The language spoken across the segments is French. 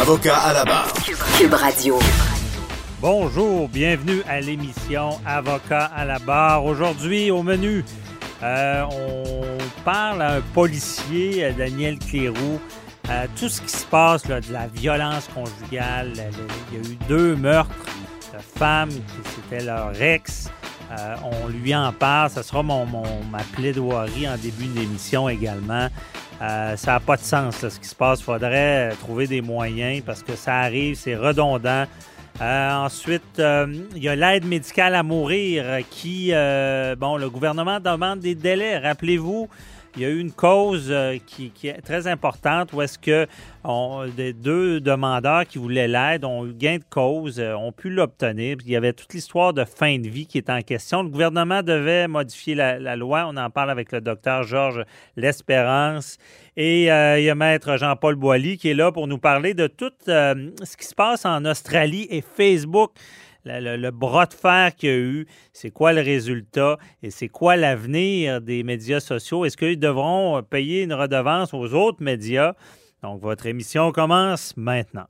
Avocat à la barre. Cube Radio. Bonjour, bienvenue à l'émission Avocat à la barre. Aujourd'hui, au menu, euh, on parle à un policier, à Daniel Cléroux, euh, tout ce qui se passe, là, de la violence conjugale. Le- le- Il y a eu deux meurtres de femmes, qui c'était leur ex. Euh, on lui en parle. Ça sera mon, mon- ma plaidoirie en début d'émission également. Euh, ça n'a pas de sens ce qui se passe. Il faudrait trouver des moyens parce que ça arrive, c'est redondant. Euh, ensuite, euh, il y a l'aide médicale à mourir qui, bon, le gouvernement demande des délais. Rappelez-vous, il y a eu une cause euh, qui, est très importante où est-ce que on- des deux demandeurs qui voulaient l'aide ont eu gain de cause, euh, ont pu l'obtenir. Il y avait toute l'histoire de fin de vie qui est en question. Le gouvernement devait modifier la, loi. On en parle avec le docteur Georges L'Espérance. Et euh, il y a Maître Jean-Paul Boilly qui est là pour nous parler de tout ce qui se passe en Australie et Facebook. Le, le- le bras de fer qu'il y a eu, c'est quoi le résultat et c'est quoi l'avenir des médias sociaux? Est-ce qu'ils devront payer une redevance aux autres médias? Donc, votre émission commence maintenant.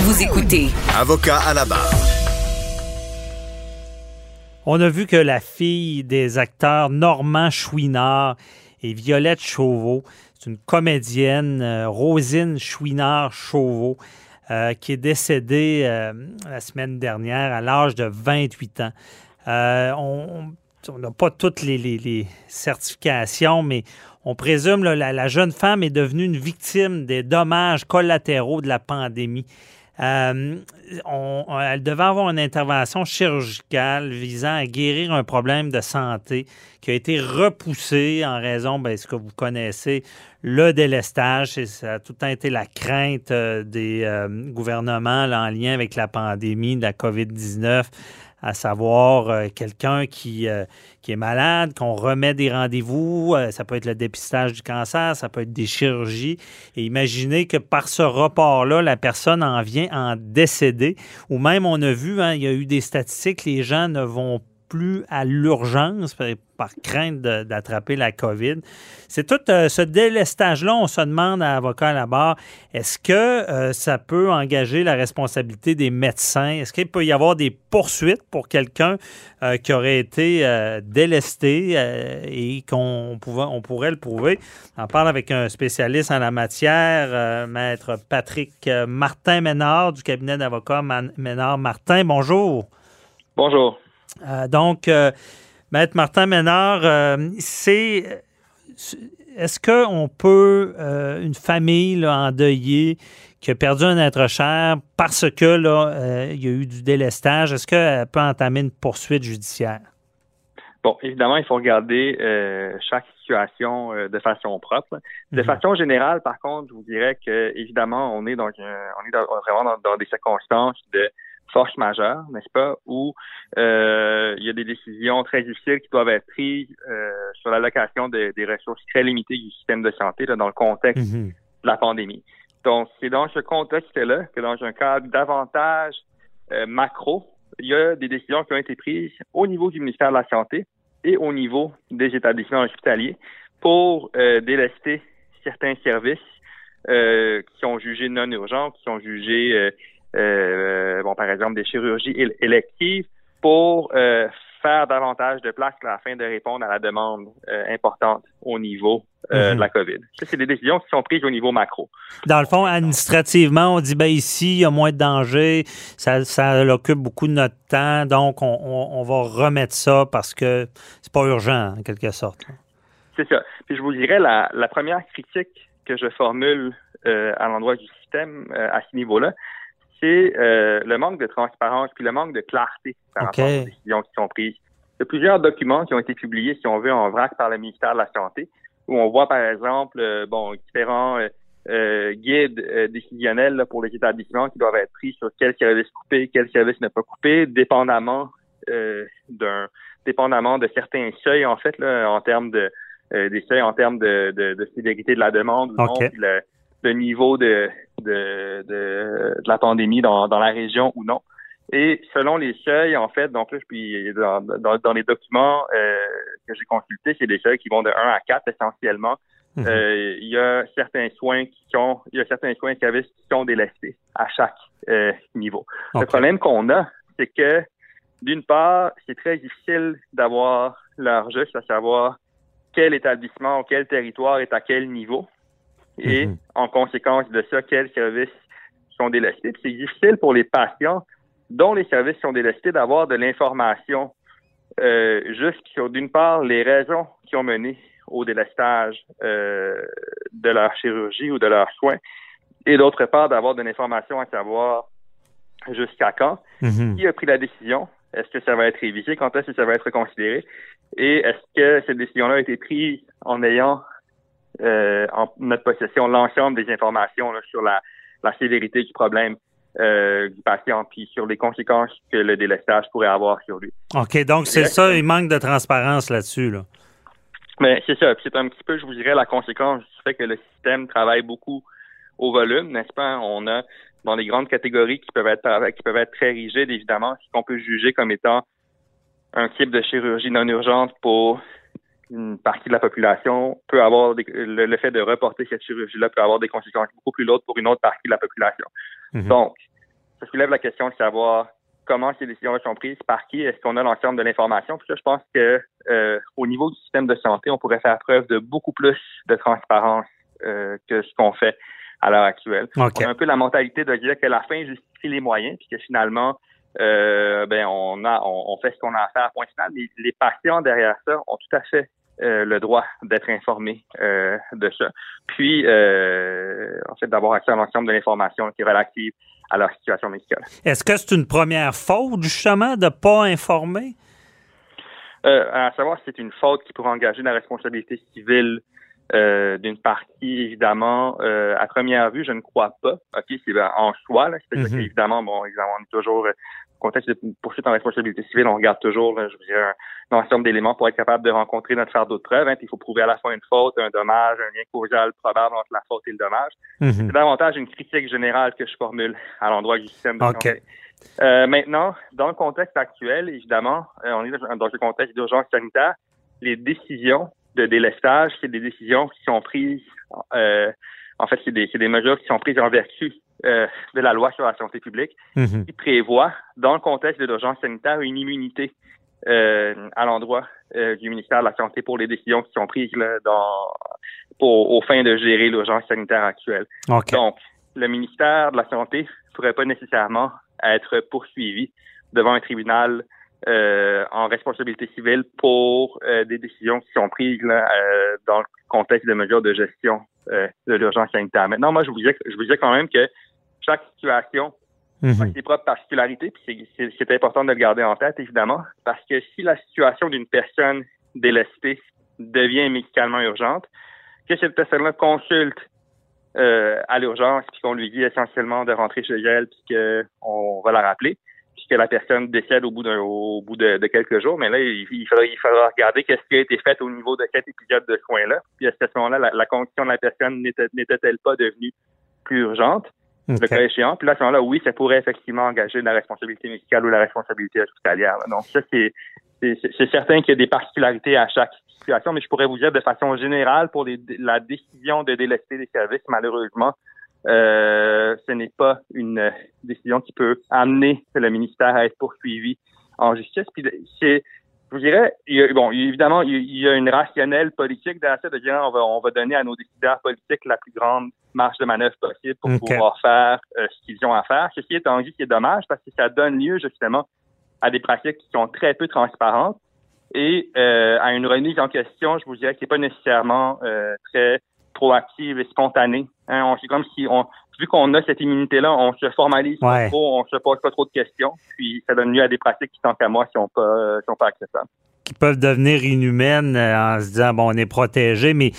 Vous écoutez Avocat à la barre. On a vu que la fille des acteurs Normand Chouinard et Violette Chauveau, c'est une comédienne, euh, Rosine Chouinard-Chauveau, euh, qui est décédée euh, la semaine dernière à l'âge de 28 ans. Euh, on n'a pas toutes les, certifications, mais on présume que la jeune femme est devenue une victime des dommages collatéraux de la pandémie. Euh, on- elle devait avoir une intervention chirurgicale visant à guérir un problème de santé qui a été repoussé en raison de ce que vous connaissez, le délestage. Et ça a tout le temps été la crainte euh, des euh, gouvernements en lien avec la pandémie de la COVID-19 à savoir euh, quelqu'un qui, euh, qui est malade, qu'on remet des rendez-vous, euh, ça peut être le dépistage du cancer, ça peut être des chirurgies, et imaginez que par ce report-là, la personne en vient en décéder, ou même on a vu, hein, il y a eu des statistiques, les gens ne vont plus à l'urgence par, crainte d'attraper la COVID. C'est tout euh, ce délestage-là, on se demande à avocat à la barre, est-ce que euh, ça peut engager la responsabilité des médecins? Est-ce qu'il peut y avoir des poursuites pour quelqu'un euh, qui aurait été délesté et qu'on pouvait, pourrait le prouver? On parle avec un spécialiste en la matière, maître Patrick euh, Martin-Ménard du cabinet d'avocats Man- Ménard-Martin. Bonjour. Bonjour. Euh, donc, euh, Maître Martin Ménard, euh, c'est. Est-ce qu'on peut, euh, une famille là, endeuillée qui a perdu un être cher parce que là, euh, il y a eu du délestage, est-ce qu'elle peut entamer une poursuite judiciaire? Bon, évidemment, il faut regarder euh, chaque situation de façon propre. De Mhm. façon générale, par contre, je vous dirais que évidemment, on est donc on est dans- vraiment dans, dans des circonstances de force majeure, n'est-ce pas, où euh, il y a des décisions très difficiles qui doivent être prises euh, sur l'allocation de- des ressources très limitées du système de santé là, dans le contexte Mhm. de la pandémie. Donc, c'est dans ce contexte-là que dans un cadre davantage euh, macro, il y a des décisions qui ont été prises au niveau du ministère de la Santé et au niveau des établissements hospitaliers pour délester certains services euh, qui sont jugés non urgents, qui sont jugés, euh, bon, par exemple, des chirurgies él- électives pour euh, faire davantage de place afin de répondre à la demande euh, importante au niveau euh, Mhm. de la COVID. Ça, c'est des décisions qui sont prises au niveau macro. Dans le fond, administrativement, on dit ben ici, il y a moins de danger, ça, ça occupe beaucoup de notre temps, donc on, on- on va remettre ça parce que c'est pas urgent, en quelque sorte. C'est ça. Puis je vous dirais, la, la première critique que je formule euh, à l'endroit du système euh, à ce niveau-là, c'est euh, le manque de transparence puis le manque de clarté par rapport aux décisions qui sont prises. Il y a plusieurs documents qui ont été publiés, si on veut, en vrac par le ministère de la Santé, où on voit, par exemple, euh, bon, différents euh, euh, guides euh, décisionnels là, pour les établissements qui doivent être pris sur quel service couper, quel service ne pas couper, dépendamment euh, d'un dépendamment de certains seuils, en fait, là, en termes de euh, des seuils en termes de, de, de sévérité de la demande ou non, puis le, le niveau de, de, de, de la pandémie dans, dans la région ou non. Et selon les seuils, en fait, donc là, puis dans, dans, dans les documents euh, que j'ai consultés, c'est des seuils qui vont de 1 à 4 essentiellement. Mhm. Euh, il y a certains soins qui sont, il y a certains soins et services qui sont délestés à chaque euh, niveau. Le problème qu'on a, c'est que d'une part, c'est très difficile d'avoir leur juste, à savoir quel établissement quel territoire est à quel niveau. Et Mhm. en conséquence de ça, quels services sont délestés? C'est difficile pour les patients dont les services sont délestés d'avoir de l'information euh, juste sur, d'une part, les raisons qui ont mené au délestage euh, de leur chirurgie ou de leurs soins, et d'autre part, d'avoir de l'information à savoir jusqu'à quand, Mhm. qui a pris la décision, est-ce que ça va être révisé, quand est-ce que ça va être considéré, et est-ce que cette décision-là a été prise en ayant euh, en notre possession l'ensemble des informations là, sur la, la sévérité du problème euh, du patient, puis sur les conséquences que le délestage pourrait avoir sur lui. OK, donc c'est ça, il manque de transparence là-dessus. Là. Mais c'est ça, puis c'est un petit peu, je vous dirais, la conséquence du fait que le système travaille beaucoup au volume, n'est-ce pas? On a dans des grandes catégories qui peuvent être qui peuvent être très rigides, évidemment, ce qu'on peut juger comme étant un type de chirurgie non urgente pour une partie de la population peut avoir des- le, le fait de reporter cette chirurgie-là peut avoir des conséquences beaucoup plus lourdes pour une autre partie de la population. Mhm. Donc, ça soulève la question de savoir comment ces décisions sont prises, par qui, est-ce qu'on a l'ensemble de l'information. Puis ça, je pense que euh, au niveau du système de santé, on pourrait faire preuve de beaucoup plus de transparence euh, que ce qu'on fait à l'heure actuelle. OK. On a un peu la mentalité de dire que la fin justifie les moyens, puis que finalement, euh, ben on a, on, on fait ce qu'on a à faire, point final. Mais les patients derrière ça ont tout à fait euh, le droit d'être informés euh, de ça. Puis, euh, en fait, d'avoir accès à l'ensemble de l'information qui est relative à leur situation médicale. Est-ce que c'est une première faute, justement, de ne pas informer? À savoir si c'est une faute qui pourrait engager la responsabilité civile euh, d'une partie, évidemment, euh, à première vue, je ne crois pas. OK, c'est ben, en soi, là, c'est-à-dire Mhm. qu'évidemment, bon, évidemment, on est toujours contexte de poursuite en responsabilité civile, on regarde toujours, là, je veux dire, un, ensemble d'éléments pour être capable de rencontrer notre fardeau de preuve. Hein, puis il faut prouver à la fois une faute, un dommage, un lien causal probable entre la faute et le dommage. Mhm. C'est davantage une critique générale que je formule à l'endroit du système de OK. santé. Euh, maintenant, dans le contexte actuel, évidemment, euh, on est dans un contexte d'urgence sanitaire. Les décisions de délestage, c'est des décisions qui sont prises, euh, en fait, c'est des, c'est des mesures qui sont prises en vertu euh, de la loi sur la santé publique Mhm. qui prévoit, dans le contexte de l'urgence sanitaire, une immunité euh, à l'endroit euh, du ministère de la Santé pour les décisions qui sont prises là, dans, pour, aux fins de gérer l'urgence sanitaire actuelle. OK. Donc, le ministère de la Santé ne pourrait pas nécessairement être poursuivi devant un tribunal euh, en responsabilité civile pour euh, des décisions qui sont prises là, euh, dans le contexte de mesures de gestion euh, de l'urgence sanitaire. Maintenant, moi, je vous disais, je vous disais quand même que chaque situation a Mhm. ses propres particularités, puis c'est- important de le garder en tête, évidemment, parce que si la situation d'une personne délestée devient médicalement urgente, que cette personne-là consulte euh, à l'urgence, puis qu'on lui dit essentiellement de rentrer chez elle, puis qu'on va la rappeler, puis que la personne décède au bout d'un au bout de, de quelques jours, mais là, il, il faudra, il faudra regarder qu'est-ce qui a été fait au niveau de cet épisode de soins-là, puis à ce moment-là, la, la condition de la personne n'était- n'était-elle pas devenue plus urgente? Le cas échéant. Puis là, à ce moment-là, oui, ça pourrait effectivement engager la responsabilité médicale ou la responsabilité hospitalière. là. Donc ça, c'est c'est c'est certain qu'il y a des particularités à chaque situation, mais je pourrais vous dire de façon générale, pour les, la décision de délester des services, malheureusement, euh, ce n'est pas une décision qui peut amener le ministère à être poursuivi en justice. Puis c'est Je vous dirais, il y a- bon, évidemment, il y a- une rationnelle politique derrière ça de dire on va, on va donner à nos décideurs politiques la plus grande marge de manœuvre possible pour pouvoir faire euh, ce qu'ils ont à faire. Ceci étant dit, c'est dommage parce que ça donne lieu justement à des pratiques qui sont très peu transparentes et euh, à une remise en question, je vous dirais, qui n'est pas nécessairement euh, très proactive et spontanée. Hein, on- c'est comme si on, vu qu'on a cette immunité-là, on se formalise pas trop, on se pose pas trop de questions, puis ça donne lieu à des pratiques qui, tant qu'à moi, sont pas, euh, sont pas acceptables. qui peuvent devenir inhumaines euh, en se disant, bon, on est protégé, mais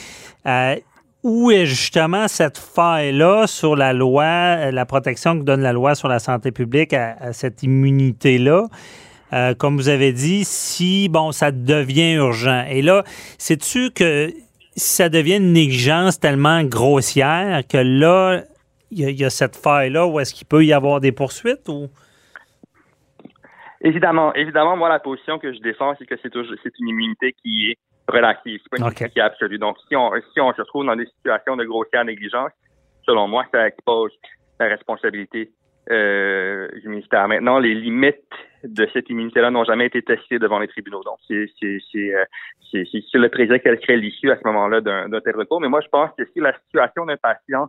euh, où est justement cette faille-là sur la loi, la protection que donne la loi sur la santé publique à, à cette immunité-là? Euh, comme vous avez dit, si, bon, ça devient urgent. Et là, sais-tu que si ça devient une négligence tellement grossière que là, il y, a- il y a cette faille-là où est-ce qu'il peut y avoir des poursuites ou? Évidemment, évidemment, moi, la position que je défends, c'est que c'est toujours- c'est une immunité qui est relative. C'est pas une immunité qui est absolue. Donc, si on, si on se retrouve dans des situations de grossière négligence, selon moi, ça expose la responsabilité euh, du ministère. Maintenant, les limites de cette immunité-là n'ont jamais été testées devant les tribunaux. Donc, c'est euh, le président qui serait l'issue à ce moment-là d'un d'un tel recours. Mais moi, je pense que si la situation d'un patient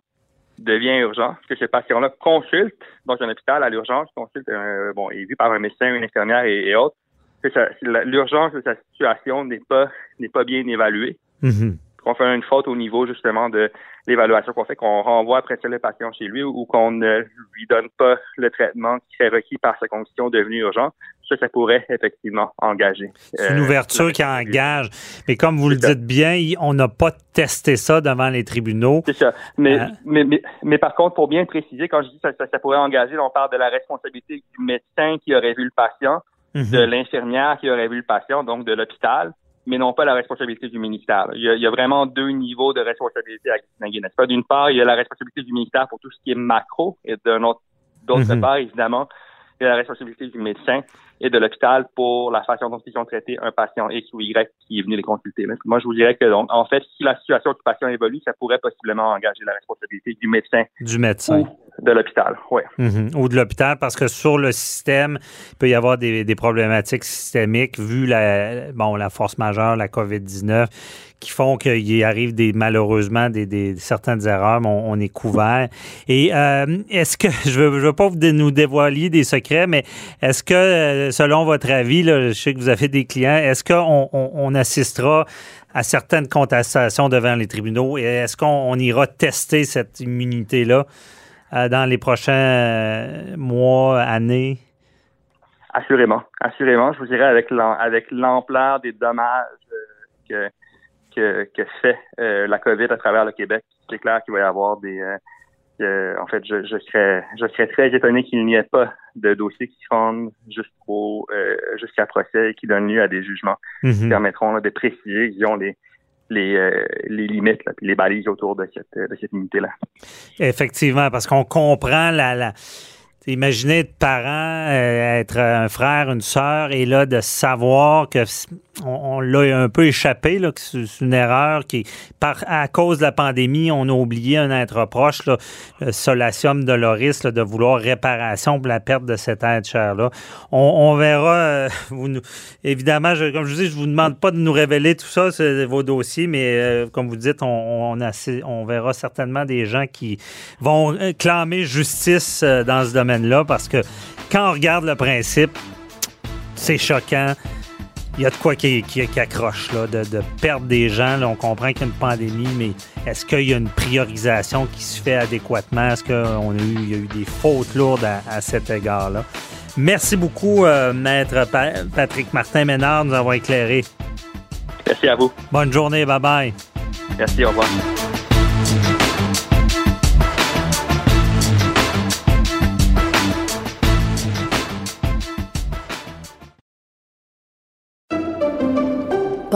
devient urgent, que ce patient-là consulte dans un hôpital à l'urgence, consulte, euh, bon, est vu par un médecin, une infirmière et, autres, l'urgence de sa situation n'est pas n'est pas bien évaluée, Mhm. Qu'on fait une faute au niveau justement de l'évaluation qu'on fait, qu'on renvoie après ça le patient chez lui ou qu'on ne lui donne pas le traitement qui est requis par sa condition devenue urgente, ça, ça pourrait effectivement engager. C'est une euh, ouverture qui engage. Mais comme vous le ça. dites bien, on n'a pas testé ça devant les tribunaux. C'est ça. Mais, Hein? mais, mais, mais par contre, pour bien préciser, quand je dis ça, ça, ça pourrait engager, on parle de la responsabilité du médecin qui aurait vu le patient, Mhm. de l'infirmière qui aurait vu le patient, donc de l'hôpital, mais non pas la responsabilité du ministère. Il y a, il y a vraiment deux niveaux de responsabilité à distinguer, n'est-ce pas? D'une part, il y a la responsabilité du ministère pour tout ce qui est macro, et d'un autre, d'autre Mhm. part, évidemment, il y a la responsabilité du médecin et de l'hôpital pour la façon dont ils ont traité un patient X ou Y qui est venu les consulter. là. Moi, je vous dirais que, donc, en fait, si la situation du patient évolue, ça pourrait possiblement engager la responsabilité du médecin Du médecin. ou de l'hôpital. Ouais. Mhm. Ou de l'hôpital, parce que sur le système, il peut y avoir des, des problématiques systémiques, vu la, bon, la force majeure, la COVID-19, qui font qu'il arrive des, malheureusement des, des- certaines erreurs, mais on, on est couvert. Et euh, est-ce que, je ne veux, veux pas vous nous dévoiler des secrets, mais est-ce que, euh, selon votre avis, là, je sais que vous avez des clients, est-ce qu'on on, on assistera à certaines contestations devant les tribunaux et est-ce qu'on on ira tester cette immunité-là? euh, dans les prochains euh, mois, années? Assurément, assurément, je vous dirais avec l'ampleur des dommages euh, que, que que fait euh, la COVID à travers le Québec, c'est clair qu'il va y avoir des euh, en fait, je, je serais je serais très étonné qu'il n'y ait pas de dossiers qui se rendent jusqu'au euh, jusqu'à procès et qui donnent lieu à des jugements qui Mhm. permettront là, de préciser disons les les, euh, les limites là, les balises autour de cette de cette unité là. Effectivement, parce qu'on comprend la. la Imaginez être parent, euh, être un frère, une sœur, et là, de savoir que on, l'a un peu échappé, là, c'est une erreur qui, à cause de la pandémie, on a oublié un être proche, le solatium doloris, de vouloir réparation pour la perte de cet être cher-là. On, verra, euh, évidemment, comme je vous dis, je vous demande pas de nous révéler tout ça, vos dossiers, mais euh, comme vous dites, on, on, verra certainement des gens qui vont euh, clamer justice dans ce domaine-là parce que quand on regarde le principe, c'est choquant. Il y a de quoi qui, qui, qui accroche, là, de, de perdre des gens. Là, on comprend qu'il y a une pandémie, mais est-ce qu'il y a une priorisation qui se fait adéquatement? Est-ce qu'il y a eu des fautes lourdes à, à cet égard-là? Merci beaucoup, euh, Maître Pa- Patrick Martin-Ménard, de nous avoir éclairé. Merci à vous. Bonne journée, bye-bye. Merci, au revoir.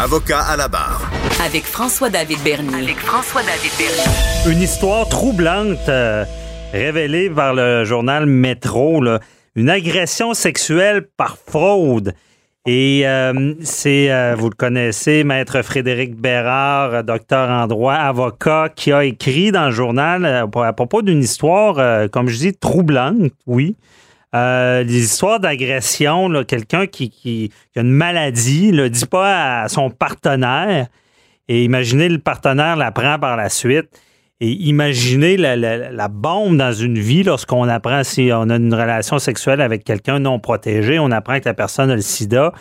Avocat à la barre. Avec François-David Bernier. Avec François-David Bernier. Une histoire troublante euh, révélée par le journal Métro. là. Une agression sexuelle par fraude. Et euh, c'est, euh, vous le connaissez, Maître Frédéric Bérard, docteur en droit, avocat, qui a écrit dans le journal euh, à propos d'une histoire, euh, comme je dis, troublante, oui. Euh, des histoires d'agression, quelqu'un qui, qui- a une maladie, ne dit pas à son partenaire. Et imaginez le partenaire l'apprend par la suite. Et imaginez la- la bombe dans une vie lorsqu'on apprend si on a une relation sexuelle avec quelqu'un non protégé, on apprend que la personne a le sida.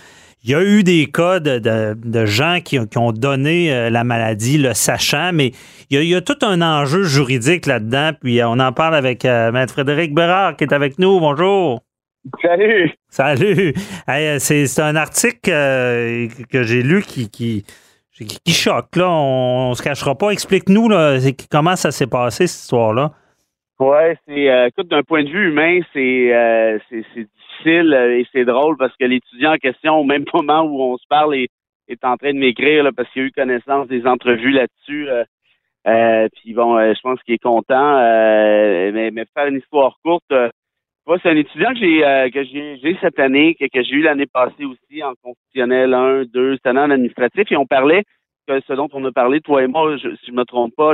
Il y a eu des cas de, de- de gens qui, ont- qui ont donné euh, la maladie, le sachant, mais il y, a, il y a tout un enjeu juridique là-dedans. Puis euh, on en parle avec euh, Maître Frédéric Bérard qui est avec nous. Bonjour. Salut! Salut. Hey, c'est un article euh, que j'ai lu qui, qui, qui- choque. Là. On, on se cachera pas. Explique-nous comment ça s'est passé, cette histoire-là? Ouais, c'est euh, écoute, d'un point de vue humain, euh, c'est euh, et c'est drôle parce que l'étudiant en question, au même moment où on se parle, est, en train de m'écrire parce qu'il a eu connaissance des entrevues là-dessus. Euh, euh, puis bon, je pense qu'il est content. mais, pour faire une histoire courte, c'est un étudiant que j'ai cette année, que, j'ai eu l'année passée aussi en constitutionnel 1, 2, cette année en administratif, et on parlait que ce dont on a parlé, toi et moi, si je me trompe pas,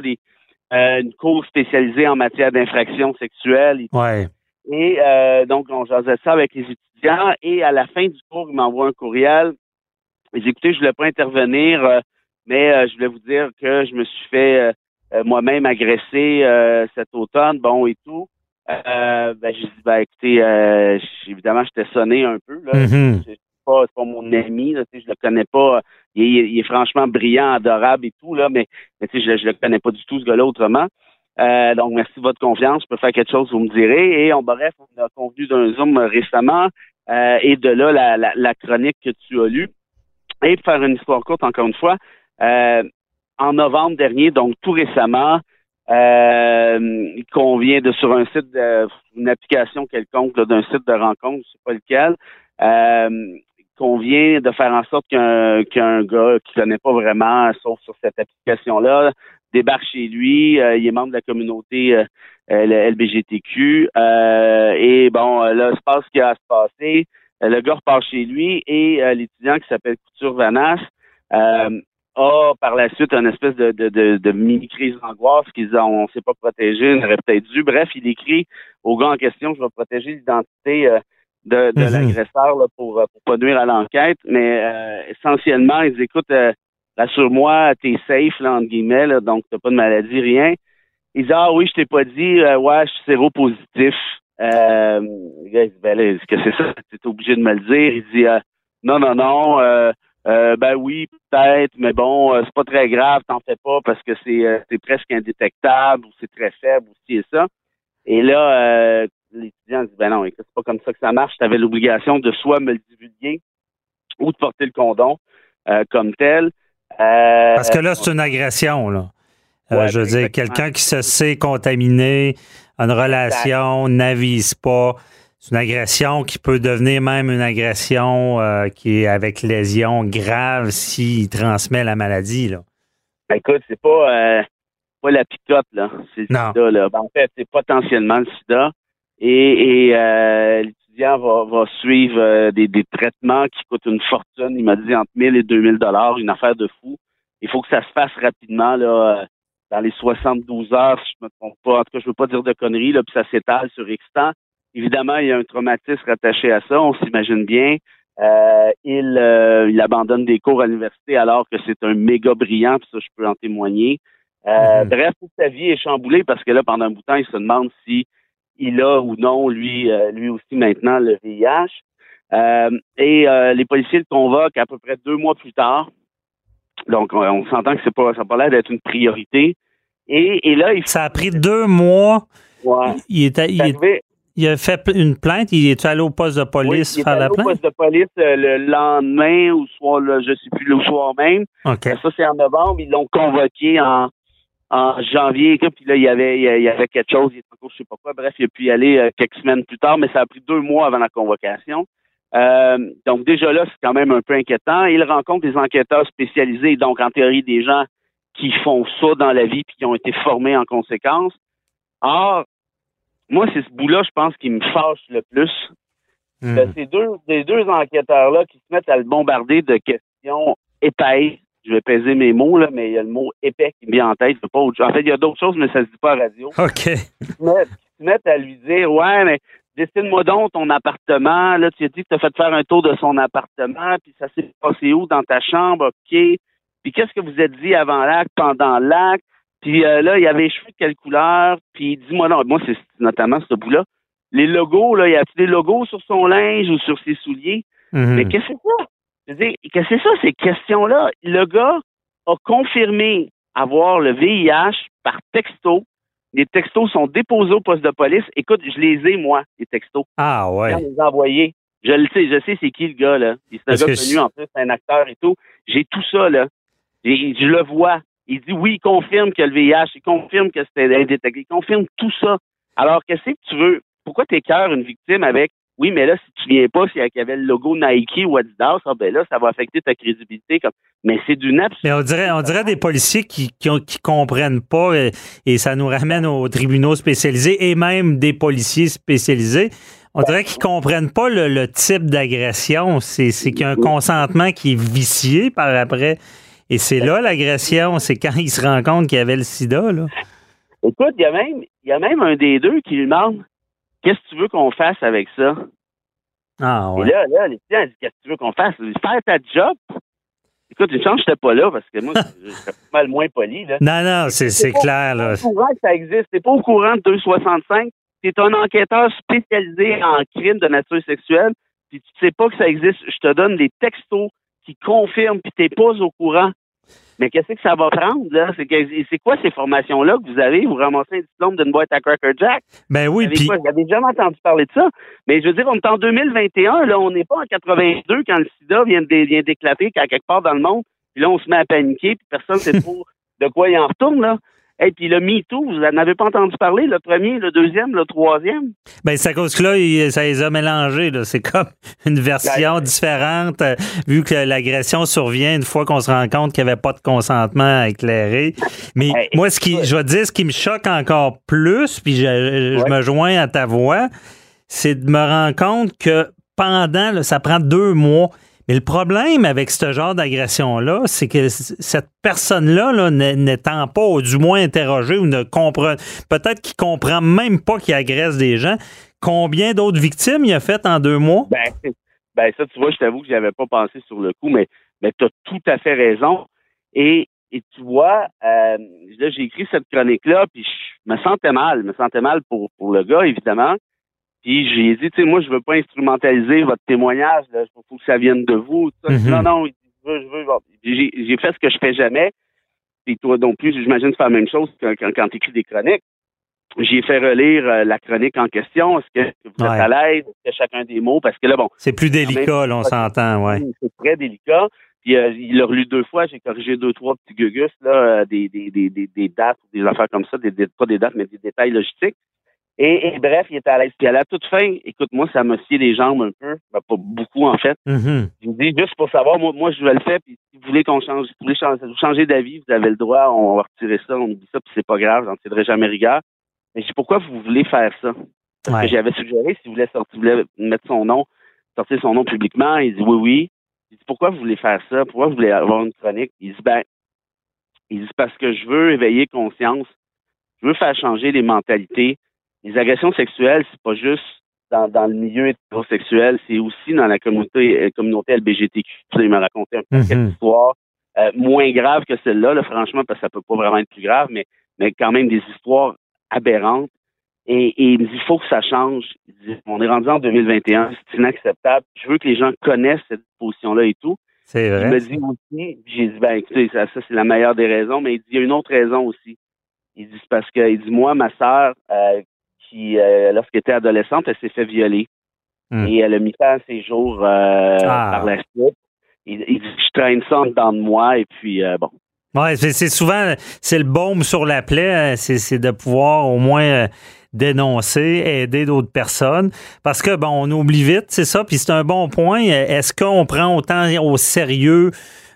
une cour spécialisée en matière d'infraction sexuelle. Et, euh, donc, on jasait ça avec les étudiants. Et à la fin du cours, il m'envoie un courriel. Il dit, écoutez, je voulais pas intervenir, euh, mais euh, je voulais vous dire que je me suis fait euh, euh, moi-même agresser euh, cet automne, bon et tout. Euh, ben, j'ai dit, ben, écoutez, euh, évidemment, j'étais sonné un peu. Là. Mhm. C'est pas, pas mon ami, là, tu sais, je le connais pas. Il est, il est franchement brillant, adorable et tout, là, mais, mais tu sais, je, je le connais pas du tout, ce gars-là, autrement. Euh, donc, merci de votre confiance. Je peux faire quelque chose, vous me direz. Et on, bref, on a convenu d'un Zoom récemment. euh, et de là, la, la, la chronique que tu as lue. Et pour faire une histoire courte, encore une fois, euh, en novembre dernier, donc tout récemment, euh, il convient de sur un site, de, une application quelconque d'un site de rencontre, je sais pas lequel, euh, convient de faire en sorte qu'un qu'un gars qui connaît pas vraiment, sauf sur cette application-là, débarque chez lui. euh, il est membre de la communauté euh, euh, le LBGTQ. euh, et bon, euh, là, il se passe ce qui a à se passer. Le gars repart chez lui et euh, l'étudiant qui s'appelle Couture Vanasse euh, a par la suite une espèce de, de, de, de mini-crise d'angoisse qu'ils disent on ne s'est pas protégé, on aurait peut-être dû. Bref, il écrit au gars en question, je vais protéger l'identité euh, de, de Mhm. l'agresseur pour, pour pas nuire à l'enquête. Mais euh, essentiellement, ils disent écoute, euh, rassure-moi, t'es safe, là, entre guillemets, là, donc t'as pas de maladie, rien. Il dit Ah oui, je t'ai pas dit, euh, ouais, je suis séropositif. Euh, il dit, ben là, que c'est ça? Tu es obligé de me le dire. Il dit euh, Non, non, non, euh, euh, ben oui, peut-être, mais bon, euh, c'est pas très grave, t'en fais pas parce que c'est euh, c'est presque indétectable ou c'est très faible ou ci et ça. Et là, l'étudiant dit Ben non, écoute, c'est pas comme ça que ça marche. Tu avais l'obligation de soit me le divulguer ou de porter le condom comme tel. Euh, Parce que là, c'est une agression. Là. Euh, je veux dire, quelqu'un qui se sait contaminé, a une relation, n'avise pas. C'est une agression qui peut devenir même une agression euh, qui est avec lésion grave s'il transmet la maladie. Là. Ben, écoute, c'est pas, euh, pas la picote, là. C'est le Non. sida, là. Ben, en fait, c'est potentiellement le sida. Et, et euh, l'étudiant va, va suivre euh, des, des traitements qui coûtent une fortune. Il m'a dit entre 1000 et 2000 dollars, une affaire de fou. Il faut que ça se fasse rapidement, là, euh, dans les 72 heures, si je me trompe pas. En tout cas, je veux pas dire de conneries, là, puis ça s'étale sur X temps. Évidemment, il y a un traumatisme rattaché à ça, on s'imagine bien. Euh, il, euh, il abandonne des cours à l'université alors que c'est un méga brillant, puis ça, je peux en témoigner. Euh, Mhm. Bref, toute sa vie est chamboulée parce que là, pendant un bout de temps, il se demande si il a ou non, lui, euh, lui aussi maintenant, le VIH. Euh, et euh, les policiers le convoquent à peu près deux mois plus tard. Donc, on, on s'entend que c'est pas, ça n'a pas l'air d'être une priorité. Et, et là, il Ça a pris deux mois. Ouais. Il, arrivé- il a fait une plainte. Il est allé au poste de police oui, il est allé la au poste de police le lendemain ou soit le, je sais plus le soir même. Ça c'est en novembre, ils l'ont convoqué en, en janvier, puis là il y avait il y avait quelque chose, il encore je sais pas quoi. Bref, il a pu y aller euh, quelques semaines plus tard, mais ça a pris deux mois avant la convocation. Euh, donc déjà là, c'est quand même un peu inquiétant. Il rencontre des enquêteurs spécialisés, donc en théorie des gens qui font ça dans la vie puis qui ont été formés en conséquence. Or, moi, c'est ce bout-là, je pense, qui me fâche le plus. Hmm. Ben, ces deux, ces deux enquêteurs-là qui se mettent à le bombarder de questions épaisses. Je vais peser mes mots, là, mais il y a le mot épais qui me vient en tête. Pas autre chose. En fait, il y a d'autres choses, mais ça se dit pas à radio. OK. Se mettent à lui dire Ouais, mais dessine-moi donc ton appartement. Là, tu as dit que tu as fait faire un tour de son appartement, puis ça s'est passé où dans ta chambre, OK. Puis qu'est-ce que vous êtes dit avant l'acte, pendant l'acte? Puis euh, là, il y avait les cheveux de quelle couleur? Puis dis-moi non, moi, c'est notamment ce bout-là. Les logos, là, il y a des logos sur son linge ou sur ses souliers? Mhm. Mais qu'est-ce que c'est ça? Je veux dire, qu'est-ce que c'est ça, ces questions-là? Le gars a confirmé avoir le VIH par texto. Les textos sont déposés au poste de police. Écoute, je les ai, moi, les textos. Ah, ouais. Quand les envoyés. Je le sais, je sais c'est qui le gars, là. C'est un gars connu, en plus, c'est un acteur et tout. J'ai tout ça, là. Je le vois. Il dit oui, il confirme que le VIH, il confirme que c'était indétectable, il confirme tout ça. Alors, qu'est-ce que tu veux? Pourquoi t'écœures une victime avec oui, mais là, si tu viens pas, s'il y avait le logo Nike ou Adidas, ah ben là, ça va affecter ta crédibilité. Comme... Mais c'est d'une absurde. Mais on dirait, on dirait des policiers qui, qui, ont- qui comprennent pas et, et ça nous ramène aux tribunaux spécialisés et même des policiers spécialisés. On dirait qu'ils comprennent pas le, le type d'agression. C'est, c'est qu'il y a un consentement qui est vicié par après. Et c'est là l'agression, c'est quand ils se rendent compte qu'il y avait le sida. Là. Écoute, il y a même, il y a même un des deux qui lui demande Qu'est-ce que tu veux qu'on fasse avec ça? Ah Et ouais. là, là, les clients disent Qu'est-ce que tu veux qu'on fasse? Faire ta job? Écoute, une chance, j'étais pas là parce que moi, je serais pas mal moins poli. Là. Non, non, c'est, clair. Là. Pas au courant que ça existe. T'es pas au courant de 265. T'es un enquêteur spécialisé en crimes de nature sexuelle. Puis tu sais pas que ça existe. Je te donne des textos qui confirment. Puis t'es pas au courant. Mais qu'est-ce que ça va prendre là? C'est quoi ces formations là que vous avez? Vous ramassez un diplôme d'une boîte à Cracker Jack? Ben oui, puis? J'avais jamais entendu parler de ça. Mais je veux dire, on est en 2021, là, on n'est pas en 82 quand le sida vient de- vient d'éclater quelque part dans le monde. Puis là, on se met à paniquer, puis personne ne sait trop de quoi il en retourne, là. Et puis le MeToo, vous n'en avez pas entendu parler, le premier, le deuxième, le troisième? Ben, c'est à cause que là, il- ça les a mélangés. C'est comme une version Ben, différente, euh, vu que l'agression survient une fois qu'on se rend compte qu'il n'y avait pas de consentement éclairé. Mais Hey, moi, ce qui, je vais te dire, ce qui me choque encore plus, puis je, je- je Ouais. me joins à ta voix, c'est de me rendre compte que pendant, là, ça prend deux mois. Mais le problème avec ce genre d'agression-là, c'est que cette personne-là, là, n'étant pas, ou du moins interrogée ou ne comprend, peut-être qu'il comprend même pas qu'il agresse des gens, combien d'autres victimes il a fait en deux mois? Ben, ben ça, tu vois, je t'avoue que j'avais pas pensé sur le coup, mais, mais tu as tout à fait raison. Et, et tu vois, euh, là, j'ai écrit cette chronique-là, puis je me sentais mal. Je me sentais mal pour, pour le gars, évidemment. Puis j'ai dit, tu sais, moi, je veux pas instrumentaliser votre témoignage. Il faut que ça vienne de vous. Mhm. Non, non, il dit, je veux, je veux. J'ai fait ce que je fais jamais. Puis toi non plus, j'imagine tu fais la même chose quand, quand, quand tu écris des chroniques. J'ai fait relire euh, la chronique en question. Est-ce que vous êtes Ouais. à l'aise? Est-ce que chacun des mots? Parce que là, bon, C'est plus délicat, là, on s'entend, ouais. c'est très délicat. Puis euh, il l'a relu deux fois, j'ai corrigé deux, trois petits gugus, là, euh, des, des, des, des, des dates, des affaires comme ça, des, des- pas des dates, mais des détails logistiques. Et, et bref, il était à l'aise. Puis à la toute fin, écoute, moi, ça m'a scié les jambes un peu. Ben, pas beaucoup, en fait. Mhm. Je vous dis juste pour savoir, moi, moi je vais le faire, puis si vous voulez qu'on change, si vous voulez changer, d'avis, vous avez le droit, on va retirer ça, on oublie ça, puis c'est pas grave, j'en tirerai jamais rigueur. Mais je dis pourquoi vous voulez faire ça? Parce Ouais. que j'avais suggéré, si vous voulez sortir, vous voulez mettre son nom, sortir son nom publiquement, il dit oui, oui. Je dis pourquoi vous voulez faire ça? Pourquoi vous voulez avoir une chronique? Il dit ben, il dit parce que je veux éveiller conscience, je veux faire changer les mentalités. Les agressions sexuelles, c'est pas juste dans, dans le milieu hétérosexuel, c'est aussi dans la communauté, euh, communauté LBGTQ. Il m'a raconté un paquet Mhm. d'histoires euh, moins graves que celle-là, là, franchement, parce que ça peut pas vraiment être plus grave, mais, mais quand même des histoires aberrantes. Et, et il me dit, il faut que ça change. Il dit, on est rendu en 2021, c'est inacceptable. Je veux que les gens connaissent cette position-là et tout. C'est Il vrai. me dit aussi, j'ai dit, ben écoutez, ça, ça, c'est la meilleure des raisons, mais il dit, il y a une autre raison aussi. Il dit, c'est parce que, il dit, moi, ma sœur, euh, qui, euh, lorsqu'elle était adolescente, elle s'est fait violer. Hmm. Et elle a mis fin à ses jours euh, Ah. par la suite. Il, il dit, je traîne ça en dedans de moi, et puis, euh, bon. Ouais, c'est souvent c'est le baume sur la plaie, euh, c'est de pouvoir au moins dénoncer, aider d'autres personnes. Parce que, bon, on oublie vite, c'est ça, puis c'est un bon point. Est-ce qu'on prend autant au sérieux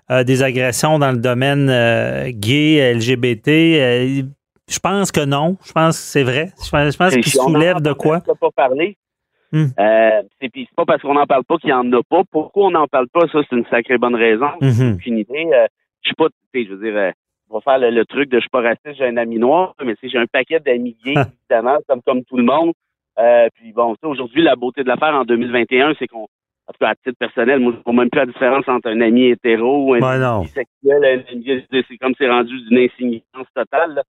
euh, des agressions dans le domaine euh, gay, LGBT? Euh, je pense que non. Je pense que c'est vrai. Je pense, qu'il soulève de quoi? pas parler. Hmm. c'est pas parce qu'on n'en parle pas qu'il n'y en a pas. Pourquoi on n'en parle pas? Ça, c'est une sacrée bonne raison. Mhm. Une idée. je suis pas, je veux dire, on va faire le, truc de je suis pas raciste, j'ai un ami noir, mais j'ai un paquet d'amis gays, évidemment, comme, comme tout le monde. puis bon, aujourd'hui, la beauté de l'affaire en 2021, c'est qu'on en tout cas, à titre personnel, moi, je ne vois même plus la différence entre un ami hétéro, un ami bisexuel, c'est comme c'est rendu d'une insignifiance totale.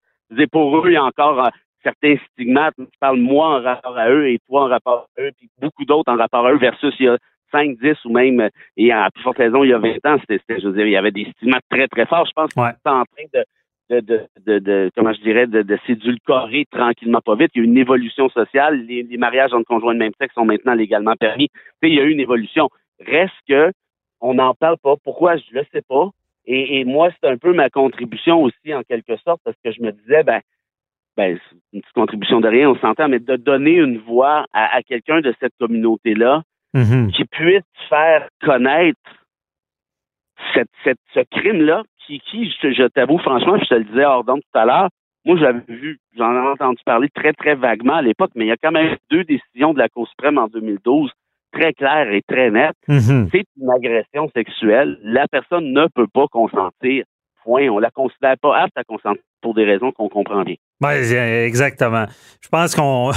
Pour eux, il y a encore euh, certains stigmates. Je parle moi en rapport à eux et toi en rapport à eux, puis beaucoup d'autres en rapport à eux versus il y a 5, 10 ou même, et à plus forte raison, il y a 20 ans, c'était, je veux dire, il y avait des stigmates très, très forts. Je pense qu'on est en train de, de, de, de, de, comment je dirais, de, de s'édulcorer tranquillement pas vite. Il y a eu une évolution sociale. Les, les mariages entre conjoints de même sexe sont maintenant légalement permis. il y a eu une évolution. Reste que on n'en parle pas. Pourquoi? Je le sais pas. Et, et moi, c'est un peu ma contribution aussi, en quelque sorte, parce que je me disais, ben, ben, c'est une petite contribution de rien, on s'entend, mais de donner une voix à, à quelqu'un de cette communauté-là mm-hmm. qui puisse faire connaître cette, cette, ce crime-là qui, qui je, t'avoue franchement, je te le disais hors tout à l'heure, moi j'avais vu, j'en ai entendu parler très très vaguement à l'époque, mais il y a quand même deux décisions de la Cour suprême en 2012 très claires et très nettes. Mm-hmm. C'est une agression sexuelle. La personne ne peut pas consentir. Point. On la considère pas apte à consentir pour des raisons qu'on comprend bien. Oui, exactement. Je pense qu'on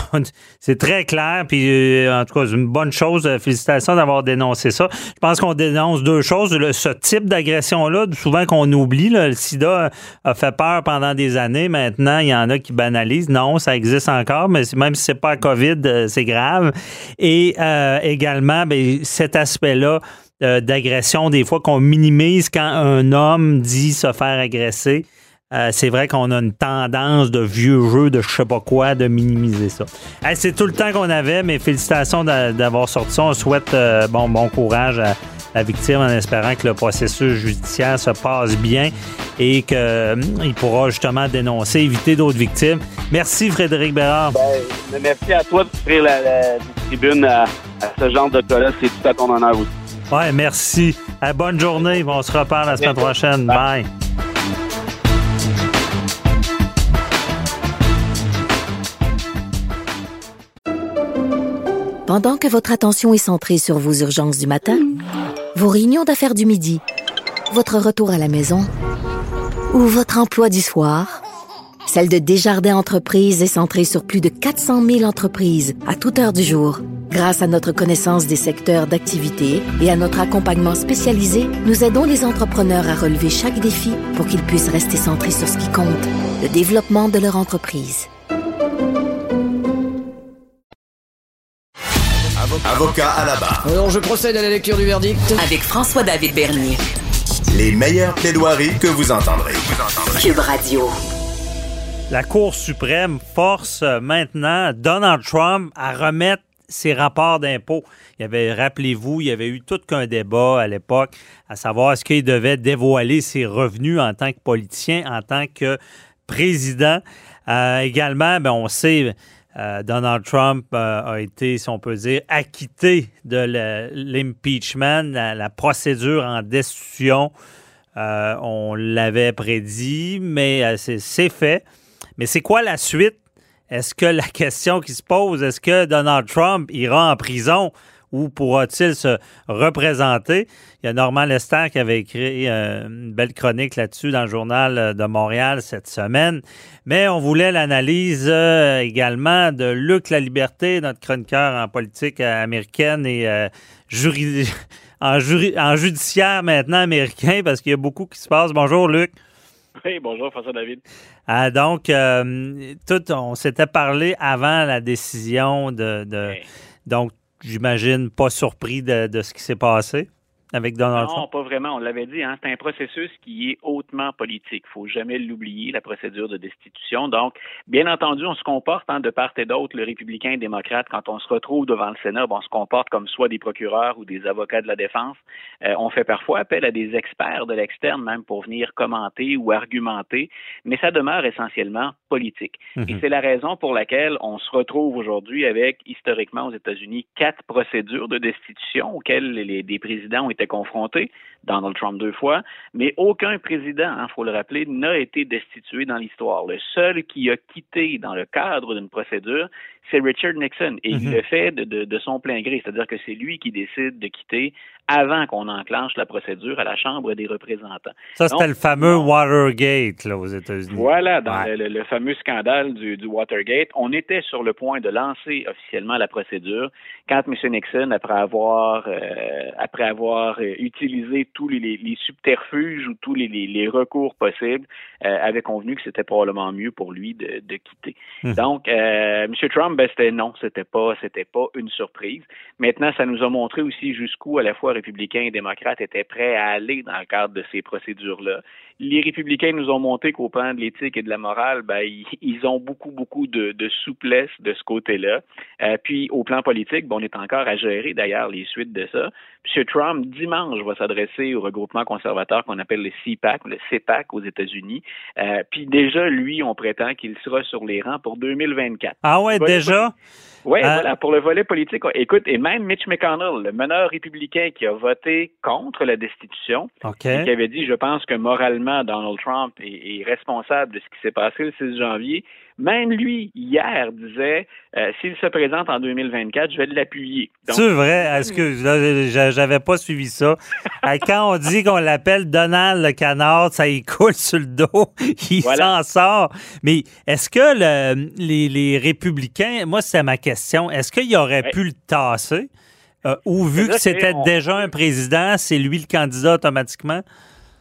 c'est très clair, puis euh, en tout cas, c'est une bonne chose. Euh, félicitations d'avoir dénoncé ça. Je pense qu'on dénonce deux choses. ce type d'agression-là, souvent qu'on oublie, le sida a fait peur pendant des années. Maintenant, il y en a qui banalisent. Non, ça existe encore, mais même si c'est pas COVID, euh, c'est grave. Et également, ben, cet aspect-là d'agression, des fois qu'on minimise quand un homme dit se faire agresser. Euh, c'est vrai qu'on a une tendance de vieux jeux, de je sais pas quoi, de minimiser ça. c'est tout le temps qu'on avait, mais félicitations d'avoir sorti ça. On souhaite euh, bon, bon courage à la victime en espérant que le processus judiciaire se passe bien et qu'il euh, pourra justement dénoncer, éviter d'autres victimes. Merci Frédéric Bérard. Ben, merci à toi d'offrir la, la, tribune à, ce genre de cas-là. C'est tout à ton honneur aussi. Ouais, merci. bonne journée. On se reparle la semaine prochaine. Bye. Pendant que votre attention est centrée sur vos urgences du matin, vos réunions d'affaires du midi, votre retour à la maison ou votre emploi du soir, celle de Desjardins Entreprises est centrée sur plus de 400 000 entreprises à toute heure du jour. Grâce à notre connaissance des secteurs d'activité et à notre accompagnement spécialisé, nous aidons les entrepreneurs à relever chaque défi pour qu'ils puissent rester centrés sur ce qui compte, le développement de leur entreprise. Avocat à la barre. Alors je procède à la lecture du verdict. Avec François-David Bernier. Les meilleures plaidoiries que vous entendrez. Cube Radio. La Cour suprême force maintenant Donald Trump à remettre ses rapports d'impôts. Il y avait, rappelez-vous, il y avait eu tout qu'un débat à l'époque à savoir est-ce qu'il devait dévoiler ses revenus en tant que politicien, en tant que président. Euh, également, ben, on sait, euh, Donald Trump euh, a été, si on peut dire, acquitté de l'impeachment, la, procédure en destitution. Euh, on l'avait prédit, mais c'est fait. Mais c'est quoi la suite? Est-ce que la question qui se pose, est-ce que Donald Trump ira en prison ou pourra-t-il se représenter? Il y a Normand Lester qui avait écrit euh, une belle chronique là-dessus dans le journal de Montréal cette semaine. Mais on voulait l'analyse euh, également de Luc La Liberté, notre chroniqueur en politique américaine et euh, en, en judiciaire maintenant américain, parce qu'il y a beaucoup qui se passe. Bonjour Luc. Oui, bonjour François David. Ah, donc, tout, on s'était parlé avant la décision de, de donc j'imagine, pas surpris de, ce qui s'est passé? Avec Donald non, Trump? pas vraiment. On l'avait dit, hein, c'est un processus qui est hautement politique. Il faut jamais l'oublier, la procédure de destitution. Donc, bien entendu, on se comporte hein, de part et d'autre, le républicain et le démocrate, quand on se retrouve devant le Sénat, bon, on se comporte comme soit des procureurs ou des avocats de la défense. Euh, on fait parfois appel à des experts de l'externe même pour venir commenter ou argumenter, mais ça demeure essentiellement politique. Mhm. Et c'est la raison pour laquelle on se retrouve aujourd'hui avec, historiquement aux États-Unis, quatre procédures de destitution auxquelles les, des présidents ont été confrontés, Donald Trump deux fois, mais aucun président, il faut le rappeler, n'a été destitué dans l'histoire. Le seul qui a quitté dans le cadre d'une procédure, c'est Richard Nixon. Et il Mhm. le fait de, de- de son plein gré, c'est-à-dire que c'est lui qui décide de quitter avant qu'on enclenche la procédure à la Chambre des représentants. Ça, c'était le fameux Watergate là, aux États-Unis. voilà, dans Ouais. le, le- le fameux scandale du, du Watergate, on était sur le point de lancer officiellement la procédure quand M. Nixon, après avoir euh, après avoir euh, utilisé tous les, les- les subterfuges ou tous les, recours possibles, euh, avait convenu que c'était probablement mieux pour lui de, de quitter. Mhm. Donc, euh, M. Trump, ben, c'était non, c'était pas c'était pas une surprise. Maintenant, ça nous a montré aussi jusqu'où à la fois républicains et démocrates étaient prêts à aller dans le cadre de ces procédures-là. Les républicains nous ont montré qu'au plan de l'éthique et de la morale, ben, ils, ils ont beaucoup, beaucoup de, de souplesse de ce côté-là. Euh, puis, au plan politique, ben, on est encore à gérer d'ailleurs les suites de ça. M. Trump, dimanche, va s'adresser au regroupement conservateur qu'on appelle le CPAC, le CPAC aux États-Unis. Euh, puis déjà, lui, on prétend qu'il sera sur les rangs pour 2024. Ah ouais, déjà? oui, Euh, voilà, pour le volet politique. Écoute, et même Mitch McConnell, le meneur républicain qui a voté contre la destitution, et qui avait dit, je pense que moralement, Donald Trump est, est responsable de ce qui s'est passé le 6 janvier. Même lui, hier, disait, euh, s'il se présente en 2024, je vais l'appuyer. C'est vrai, excuse, là, j'a- j'avais pas suivi ça. Euh, Quand on dit qu'on l'appelle Donald le canard, ça y coule sur le dos, il Voilà. s'en sort. Mais est-ce que le- les, les républicains, moi c'est ma question, est-ce qu'il aurait Ouais. pu le tasser? Euh, ou vu que c'était déjà un président, c'est lui le candidat automatiquement?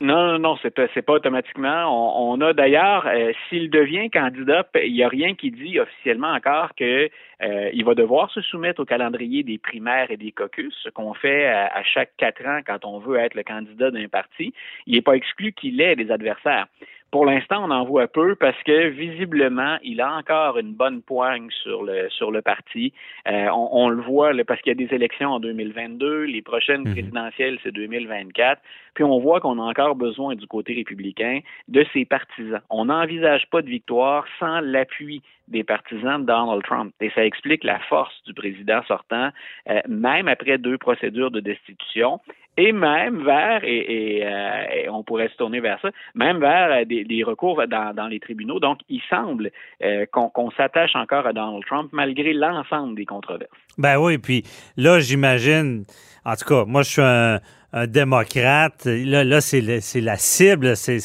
Non, non, non, c'est c'est pas automatiquement. On, on a d'ailleurs, euh, s'il devient candidat, il n'y a rien qui dit officiellement encore que euh, il va devoir se soumettre au calendrier des primaires et des caucus, ce qu'on fait à, à chaque quatre ans quand on veut être le candidat d'un parti. Il n'est pas exclu qu'il ait des adversaires. Pour l'instant, on en voit peu parce que visiblement, il a encore une bonne poigne sur le sur le parti. Euh, on, on le voit là, parce qu'il y a des élections en 2022, les prochaines Mhm. présidentielles c'est 2024. Puis on voit qu'on a encore besoin du côté républicain de ses partisans. On n'envisage pas de victoire sans l'appui des partisans de Donald Trump. Et ça explique la force du président sortant, euh, même après deux procédures de destitution, et même vers, et, et, euh, et on pourrait se tourner vers ça, même vers euh, des, des recours dans, dans les tribunaux. Donc, il semble euh, qu'on s'attache encore à Donald Trump malgré l'ensemble des controverses. Ben oui, puis là, j'imagine, en tout cas, moi, je suis un, un démocrate. Là, là c'est la cible. C'est,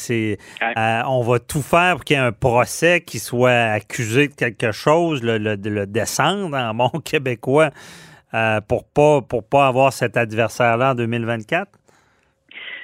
Ouais. euh, on va tout faire pour qu'il y ait un procès qui soit accusé de quelque chose, le, le, de le descendre en bon québécois, euh, pour pas pour pas avoir cet adversaire-là en 2024.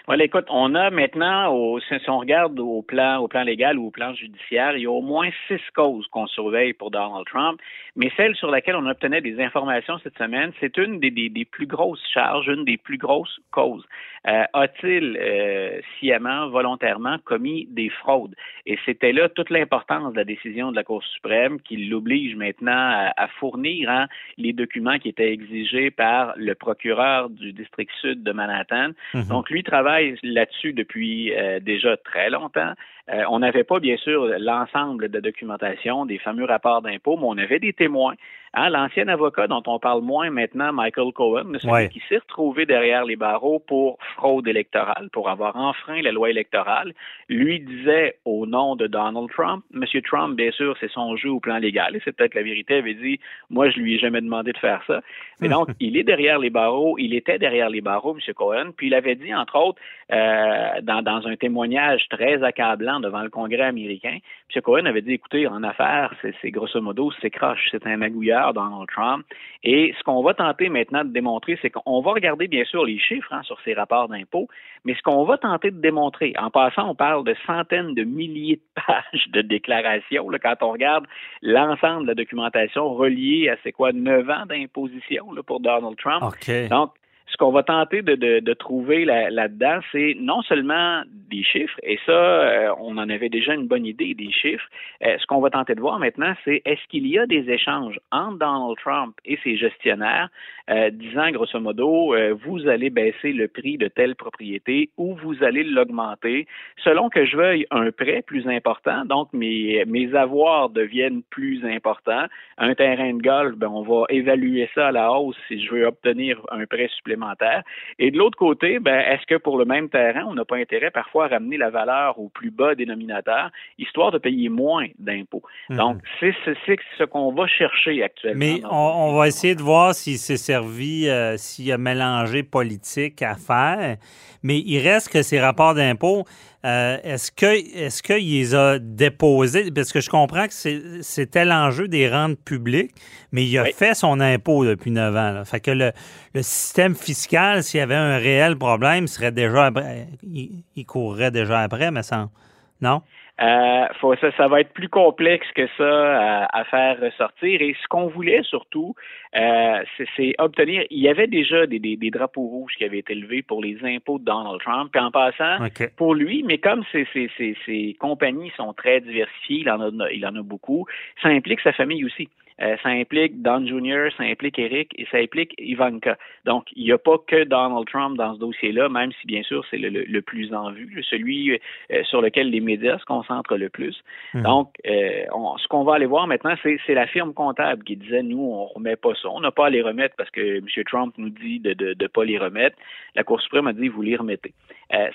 Voilà, écoute, on a maintenant, au, si on regarde au plan, au plan légal ou au plan judiciaire, il y a au moins six causes qu'on surveille pour Donald Trump, mais celle sur laquelle on obtenait des informations cette semaine, c'est une des, des, des plus grosses charges, une des plus grosses causes. Euh, a-t-il euh, sciemment, volontairement commis des fraudes? Et c'était là toute l'importance de la décision de la Cour suprême qui l'oblige maintenant à, à fournir hein, les documents qui étaient exigés par le procureur du district sud de Manhattan. Mhm. Donc, lui travaille là-dessus depuis euh, déjà très longtemps. Euh, on n'avait pas, bien sûr, l'ensemble de documentation des fameux rapports d'impôts, mais on avait des témoins. Hein, L'ancien avocat dont on parle moins maintenant, Michael Cohen, celui Ouais. qui s'est retrouvé derrière les barreaux pour fraude électorale, pour avoir enfreint la loi électorale, lui disait au nom de Donald Trump, Monsieur Trump, bien sûr, c'est son jeu au plan légal, et c'est peut-être la vérité, avait dit, moi, je lui ai jamais demandé de faire ça. Mais donc, il est derrière les barreaux, il était derrière les barreaux, M. Cohen, puis il avait dit, entre autres, euh, dans, dans un témoignage très accablant devant le Congrès américain, M. Cohen avait dit, écoutez, en affaires, c'est grosso modo, c'est croche, c'est un Donald Trump. Et ce qu'on va tenter maintenant de démontrer, c'est qu'on va regarder, bien sûr, les chiffres hein, sur ces rapports d'impôts, mais ce qu'on va tenter de démontrer, en passant, on parle de centaines de milliers de pages de déclarations, là, quand on regarde l'ensemble de la documentation reliée à, c'est quoi, neuf ans d'imposition pour Donald Trump. Donc, ce qu'on va tenter de, de, de trouver là-dedans, c'est non seulement des chiffres, et ça, euh, on en avait déjà une bonne idée des chiffres. Euh, ce qu'on va tenter de voir maintenant, c'est est-ce qu'il y a des échanges entre Donald Trump et ses gestionnaires euh, disant grosso modo, vous allez baisser le prix de telle propriété ou vous allez l'augmenter selon que je veuille un prêt plus important, donc mes, mes avoirs deviennent plus importants. Un terrain de golf, ben, on va évaluer ça à la hausse si je veux obtenir un prêt supplémentaire. Et de l'autre côté, ben, est-ce que pour le même terrain, on n'a pas intérêt parfois à ramener la valeur au plus bas dénominateur, histoire de payer moins d'impôts? Mhm. Donc, c'est ce qu'on va chercher actuellement. Mais on, va essayer de voir s'il s'est servi, euh, s'il y a mélangé politique à faire. Mais il reste que ces rapports d'impôts, euh, est-ce que est-ce qu'il les a déposés? Parce que je comprends que c'était l'enjeu des rentes publiques, mais il a fait son impôt depuis neuf ans. Fait que le, système fiscal, s'il y avait un réel problème, serait déjà il, courrait déjà après, me semble. Non? Euh, faut, ça, ça va être plus complexe que ça euh, à, faire ressortir. Et ce qu'on voulait surtout, euh, c'est obtenir. Il y avait déjà des, des, des, drapeaux rouges qui avaient été levés pour les impôts de Donald Trump. Puis en passant, pour lui, mais comme ces, ces, compagnies sont très diversifiées, il en a, il en a beaucoup, ça implique sa famille aussi. Euh, ça implique Don Jr., ça implique Eric et ça implique Ivanka. Donc, il n'y a pas que Donald Trump dans ce dossier-là, même si bien sûr c'est le, plus en vue, celui euh, sur lequel les médias se concentrent le plus. Mhm. Donc, euh, ce qu'on va aller voir maintenant, c'est la firme comptable qui disait nous, on ne remet pas ça, on n'a pas à les remettre parce que M. Trump nous dit de ne pas les remettre. La Cour suprême a dit vous les remettez.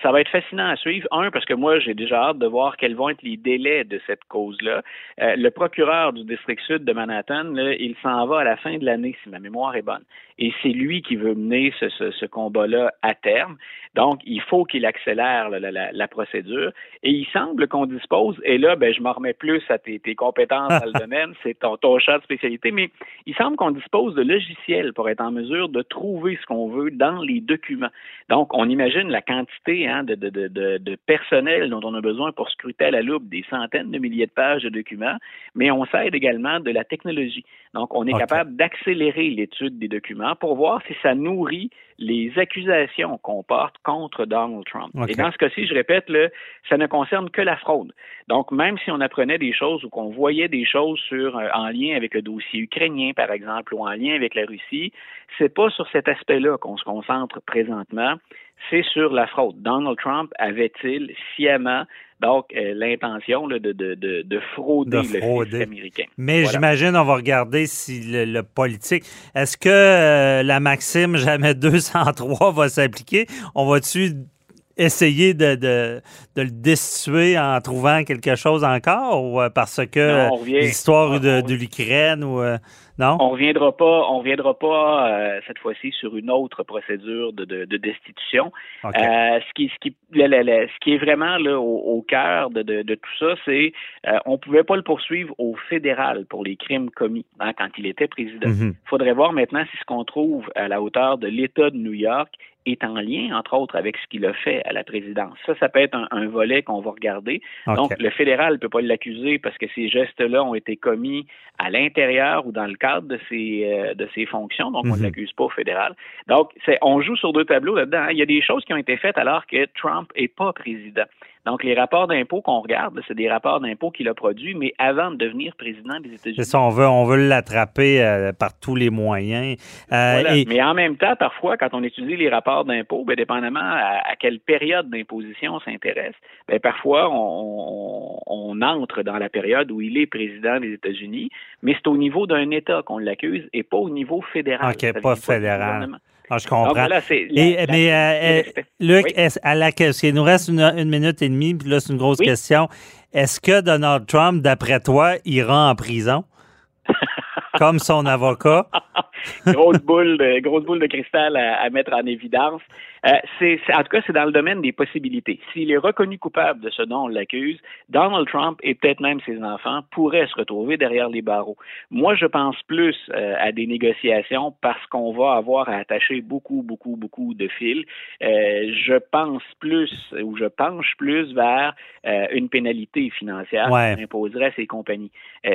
ça va être fascinant à suivre. Un, parce que moi, j'ai déjà hâte de voir quels vont être les délais de cette cause-là. le procureur du district sud de Manhattan il s'en va à la fin de l'année, si ma mémoire est bonne. Et c'est lui qui veut mener ce, combat-là à terme. Donc, il faut qu'il accélère la, procédure. Et il semble qu'on dispose, et là, ben, je m'en remets plus à tes, compétences dans le domaine, c'est ton, ton champ de spécialité, mais il semble qu'on dispose de logiciels pour être en mesure de trouver ce qu'on veut dans les documents. Donc, on imagine la quantité hein, de, de, personnel dont on a besoin pour scruter à la loupe des centaines de milliers de pages de documents, mais on s'aide également de la technologie. Donc, on est capable d'accélérer l'étude des documents pour voir si ça nourrit les accusations qu'on porte contre Donald Trump. Et dans ce cas-ci, je répète, là, ça ne concerne que la fraude. Donc, même si on apprenait des choses ou qu'on voyait des choses sur, euh, en lien avec le dossier ukrainien, par exemple, ou en lien avec la Russie, c'est pas sur cet aspect-là qu'on se concentre présentement c'est sur la fraude. Donald Trump avait-il sciemment donc euh, l'intention de, de, de, de, frauder, le américain? Mais j'imagine, on va regarder si le, politique. Est-ce que euh, la maxime jamais 203 va s'appliquer? On va-tu essayer de, de, de, le destituer en trouvant quelque chose encore ou euh, parce que l'histoire de, de l'Ukraine ou non? On reviendra pas, on reviendra pas euh, cette fois-ci sur une autre procédure de, de, de destitution. Euh, ce qui, ce qui, ce qui est vraiment là au, au cœur de, de, tout ça, c'est euh, on pouvait pas le poursuivre au fédéral pour les crimes commis hein, quand il était président. Il mhm. faudrait voir maintenant si ce qu'on trouve à la hauteur de l'État de New York est en lien, entre autres, avec ce qu'il a fait à la présidence. Ça, ça peut être un, volet qu'on va regarder. Donc, le fédéral ne peut pas l'accuser parce que ces gestes-là ont été commis à l'intérieur ou dans le cadre de ses, euh, de ses fonctions, donc on ne mhm. l'accuse pas au fédéral. Donc, on joue sur deux tableaux là-dedans. Hein. Il y a des choses qui ont été faites alors que Trump n'est pas président. Donc, les rapports d'impôts qu'on regarde, c'est des rapports d'impôts qu'il a produits, mais avant de devenir président des États-Unis. C'est ça, on veut, on veut l'attraper euh, par tous les moyens. Euh, Mais en même temps, parfois, quand on étudie les rapports d'impôts, ben, dépendamment à, quelle période d'imposition on s'intéresse, ben, parfois, on, on, entre dans la période où il est président des États-Unis, mais c'est au niveau d'un État qu'on l'accuse et pas au niveau fédéral. OK, pas fédéral. Ah, je comprends. mais, euh, euh, Luc, à la, il nous reste une, minute et demie, puis là, c'est une grosse question. Est-ce que Donald Trump, d'après toi, ira en prison? comme son avocat? grosse boule de grosse boule de cristal à, mettre en évidence. Euh, c'est, en tout cas, c'est dans le domaine des possibilités. S'il est reconnu coupable de ce dont on l'accuse, Donald Trump et peut-être même ses enfants pourraient se retrouver derrière les barreaux. Moi, je pense plus euh, à des négociations parce qu'on va avoir à attacher beaucoup, beaucoup, beaucoup de fils. Euh, je pense plus ou je penche plus vers une pénalité financière ouais. imposerait à ces compagnies.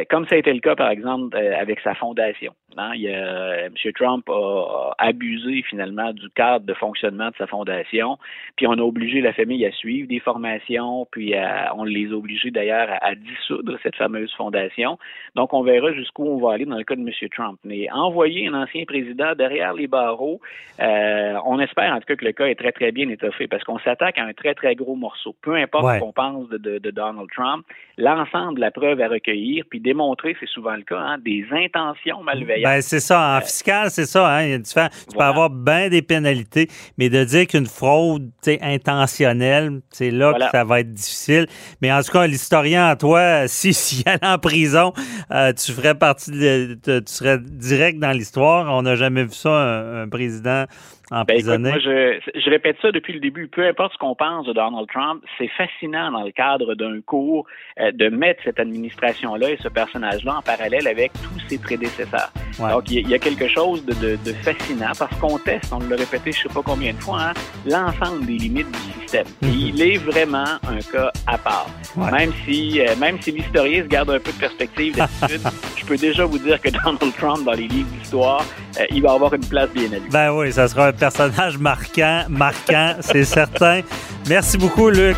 comme ça a été le cas, par exemple, avec sa fondation. Hein, il y a, M. Trump a abusé finalement du cadre de fonctionnement de sa fondation. Puis on a obligé la famille à suivre des formations, puis on les a obligés d'ailleurs à, dissoudre cette fameuse fondation. Donc on verra jusqu'où on va aller dans le cas de M. Trump. Mais envoyer un ancien président derrière les barreaux, euh, on espère en tout cas que le cas est très très bien étoffé parce qu'on s'attaque à un très très gros morceau. Peu importe ce qu'on pense de, Donald Trump, l'ensemble de la preuve à recueillir, puis démontrer, c'est souvent le cas, hein, des intentions malveillantes. Ben, c'est ça. En euh, fiscal, c'est ça. Hein, il y a Tu peux avoir bien des pénalités, mais de dire qu'une fraude intentionnelle, c'est là que ça va être difficile. Mais en tout cas, l'historien, toi, si s'il allait en prison, euh, tu ferais partie de, tu serais direct dans l'histoire. On n'a jamais vu ça, un président ben, moi, je, je, répète ça depuis le début. Peu importe ce qu'on pense de Donald Trump, c'est fascinant dans le cadre d'un cours euh, de mettre cette administration-là et ce personnage-là en parallèle avec tous ses prédécesseurs. Donc, il y, a quelque chose de, de, de fascinant parce qu'on teste, on l'a répété je sais pas combien de fois, hein, l'ensemble des limites du système. Mhm. il est vraiment un cas à part. Même si euh, même si l'historien se garde un peu de perspective d'habitude, je peux déjà vous dire que Donald Trump, dans les livres d'histoire, euh, il va avoir une place bien à lui. Ben oui, ça sera un personnage marquant, marquant, c'est certain. Merci beaucoup, Luc.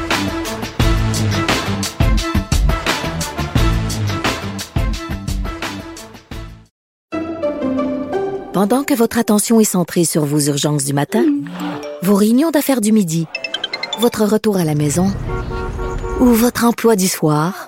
Pendant que votre attention est centrée sur vos urgences du matin, vos réunions d'affaires du midi, votre retour à la maison ou votre emploi du soir,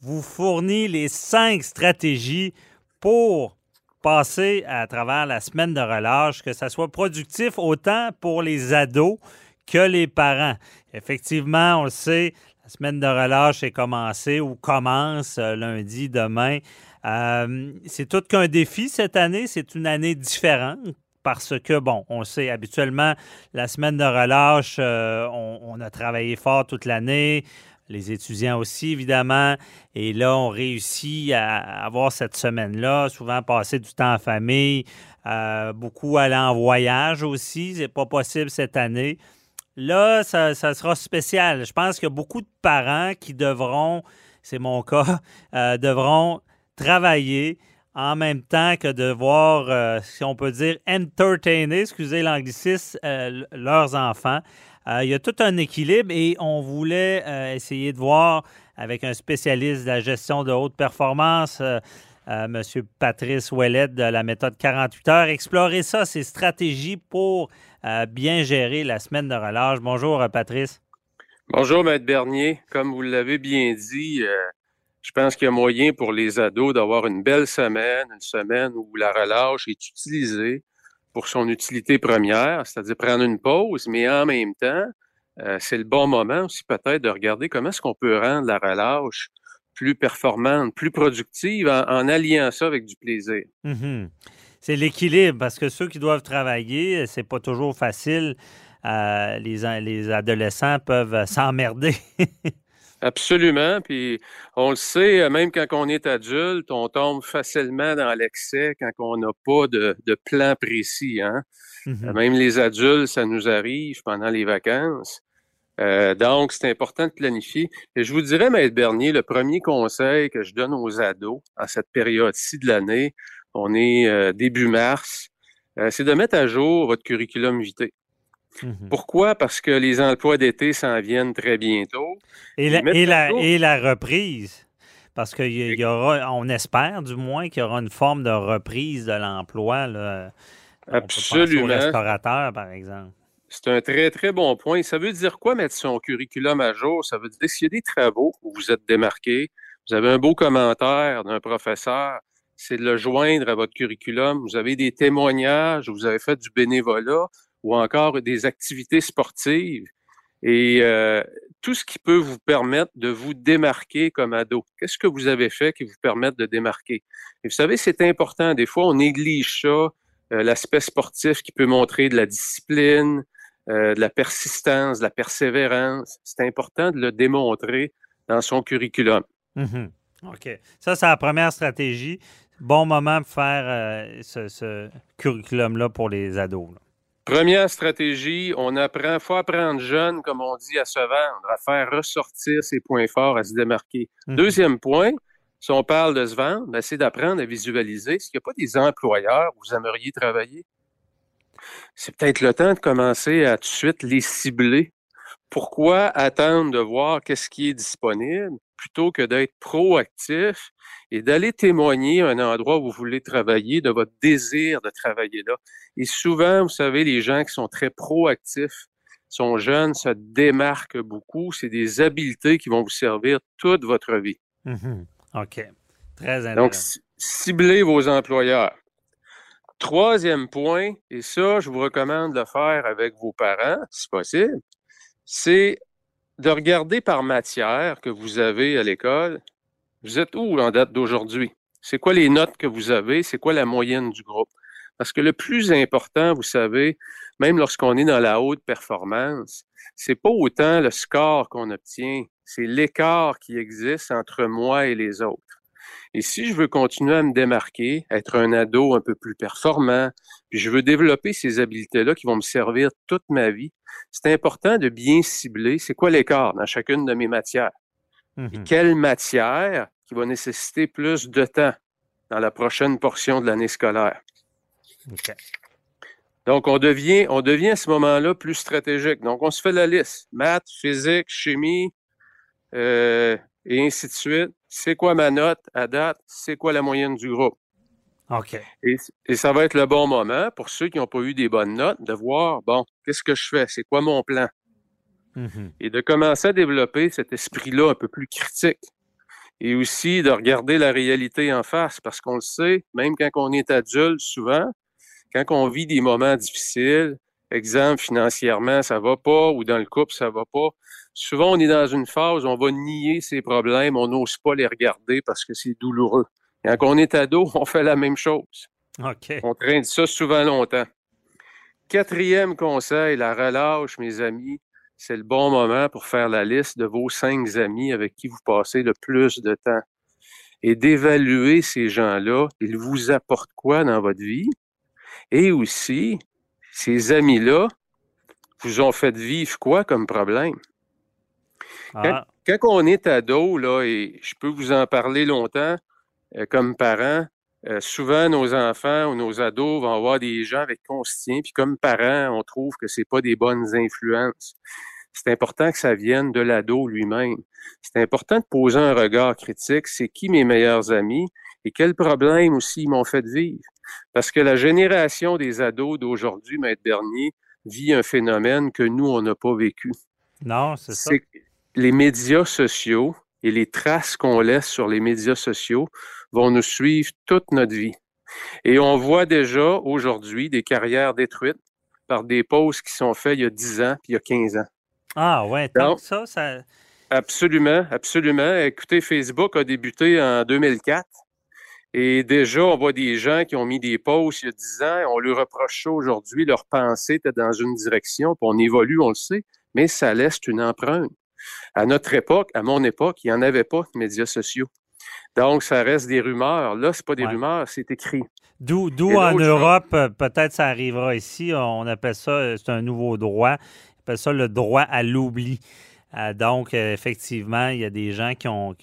vous fournit les cinq stratégies pour passer à travers la semaine de relâche, que ça soit productif autant pour les ados que les parents. Effectivement, on le sait, la semaine de relâche est commencée ou commence euh, lundi, demain. Euh, c'est tout qu'un défi cette année. C'est une année différente parce que, bon, on sait habituellement, la semaine de relâche, euh, on, a travaillé fort toute l'année les étudiants aussi, évidemment. Et là, on réussit à avoir cette semaine-là, souvent passer du temps en famille, euh, beaucoup aller en voyage aussi. C'est pas possible cette année. Là, ça, sera spécial. Je pense qu'il y a beaucoup de parents qui devront, c'est mon cas, euh, devront travailler en même temps que devoir, euh, si on peut dire, entertainer, excusez l'anglicisme, leurs enfants. Euh, il y a tout un équilibre et on voulait euh, essayer de voir avec un spécialiste de la gestion de haute performance, euh, M. Patrice Ouellet de la méthode 48 heures, explorer ça, ces stratégies pour bien gérer la semaine de relâche. Bonjour, Patrice. Bonjour, Maître Bernier. Comme vous l'avez bien dit, je pense qu'il y a moyen pour les ados d'avoir une belle semaine, une semaine où la relâche est utilisée pour son utilité première, c'est-à-dire prendre une pause, mais en même temps, euh, c'est le bon moment aussi peut-être de regarder comment est-ce qu'on peut rendre la relâche plus performante, plus productive en, alliant ça avec du plaisir. Mm-hmm. C'est l'équilibre parce que ceux qui doivent travailler, c'est pas toujours facile. Euh, les, les adolescents peuvent s'emmerder. Absolument. Puis on le sait, euh, même quand on est adulte, on tombe facilement dans l'excès quand on n'a pas de, plan précis. Hein? Mmh même les adultes, ça nous arrive pendant les vacances. Euh, donc, c'est important de planifier. Et je vous dirais, Maître Bernier, le premier conseil que je donne aux ados à cette période-ci de l'année, on est euh, début mars, c'est de mettre à jour votre curriculum vitae. Mhm. Pourquoi? Parce que les emplois d'été s'en viennent très bientôt. Et la, et la, reprise. Parce qu'il y, aura, on espère du moins qu'il y aura une forme de reprise de l'emploi. Absolument. Aux restaurateurs, par exemple. C'est un très, très bon point. Ça veut dire quoi mettre son curriculum à jour? Ça veut dire s'il y a des travaux où vous êtes démarqué, vous avez un beau commentaire d'un professeur, c'est de le joindre à votre curriculum. Vous avez des témoignages, vous avez fait du bénévolat ou encore des activités sportives et euh, tout ce qui peut vous permettre de vous démarquer comme ado. Qu'est-ce que vous avez fait qui vous permette de démarquer? Et vous savez, c'est important. Des fois, on néglige ça, euh, l'aspect sportif qui peut montrer de la discipline, euh, de la persistance, de la persévérance. C'est important de le démontrer dans son curriculum. Mhm. OK. Ça, c'est la première stratégie. Bon moment pour faire ce, curriculum-là pour les ados. Première stratégie, on apprend, faut apprendre jeune, comme on dit, à se vendre, à faire ressortir ses points forts, à se démarquer. Mhm. Deuxième point, si on parle de se vendre, ben, c'est d'apprendre à visualiser. Est-ce qu'il n'y a pas des employeurs où vous aimeriez travailler? C'est peut-être le temps de commencer à tout de suite les cibler. Pourquoi attendre de voir qu'est-ce qui est disponible plutôt que d'être proactif et d'aller témoigner à un endroit où vous voulez travailler, de votre désir de travailler là? Et souvent, vous savez, les gens qui sont très proactifs, sont jeunes, se démarquent beaucoup. C'est des habiletés qui vont vous servir toute votre vie. Mm-hmm. OK. Très intéressant. Donc, ciblez vos employeurs. Troisième point, et ça, je vous recommande de le faire avec vos parents, si possible, c'est de regarder par matière que vous avez à l'école vous êtes où en date d'aujourd'hui? C'est quoi les notes que vous avez? C'est quoi la moyenne du groupe? Parce que le plus important, vous savez, même lorsqu'on est dans la haute performance, c'est pas autant le score qu'on obtient, c'est l'écart qui existe entre moi et les autres. Et si je veux continuer à me démarquer, être un ado un peu plus performant, puis je veux développer ces habiletés-là qui vont me servir toute ma vie, c'est important de bien cibler c'est quoi l'écart dans chacune de mes matières. Et quelle matière qui va nécessiter plus de temps dans la prochaine portion de l'année scolaire. Donc, on devient, on devient à ce moment-là plus stratégique. Donc, on se fait la liste. Maths, physique, chimie, euh, et ainsi de suite. C'est quoi ma note à date? C'est quoi la moyenne du groupe? OK. Et, ça va être le bon moment pour ceux qui n'ont pas eu des bonnes notes de voir, bon, qu'est-ce que je fais? C'est quoi mon plan? Mm-hmm. Et de commencer à développer cet esprit-là un peu plus critique et aussi de regarder la réalité en face, parce qu'on le sait, même quand on est adulte, souvent, quand on vit des moments difficiles, exemple, financièrement, ça va pas, ou dans le couple, ça va pas, souvent, on est dans une phase où on va nier ses problèmes, on n'ose pas les regarder parce que c'est douloureux. Quand on est ado, on fait la même chose. On traîne ça souvent longtemps. Quatrième conseil, la relâche, mes amis c'est le bon moment pour faire la liste de vos cinq amis avec qui vous passez le plus de temps et d'évaluer ces gens-là. Ils vous apportent quoi dans votre vie? Et aussi, ces amis-là vous ont fait vivre quoi comme problème? Quand, ah. on est ado, là, et je peux vous en parler longtemps, comme parent, euh, souvent nos enfants ou nos ados vont avoir des gens avec qui on se tient, puis comme parents, on trouve que c'est pas des bonnes influences. C'est important que ça vienne de l'ado lui-même. C'est important de poser un regard critique. C'est qui mes meilleurs amis et quels problèmes aussi ils m'ont fait vivre? Parce que la génération des ados d'aujourd'hui, Maître Bernier, vit un phénomène que nous, on n'a pas vécu. Non, c'est ça. Les médias sociaux et les traces qu'on laisse sur les médias sociaux vont nous suivre toute notre vie. Et on voit déjà aujourd'hui des carrières détruites par des pauses qui sont faites il y a 10 ans puis il y a 15 ans. Ah ouais, tant ça, ça. Absolument, absolument. Écoutez, Facebook a débuté en 2004. Et déjà, on voit des gens qui ont mis des pauses il y a 10 ans. On leur reproche ça aujourd'hui. Leur pensée était dans une direction. Puis on évolue, on le sait. Mais ça laisse une empreinte. À notre époque, à mon époque, il n'y en avait pas de médias sociaux. Donc, ça reste des rumeurs. Là, c'est pas des rumeurs, c'est écrit. D'où en Europe, peut-être ça arrivera ici. On appelle ça, c'est un nouveau droit appelle ça le droit à l'oubli. Euh, donc, euh, effectivement, il y a des gens qui ont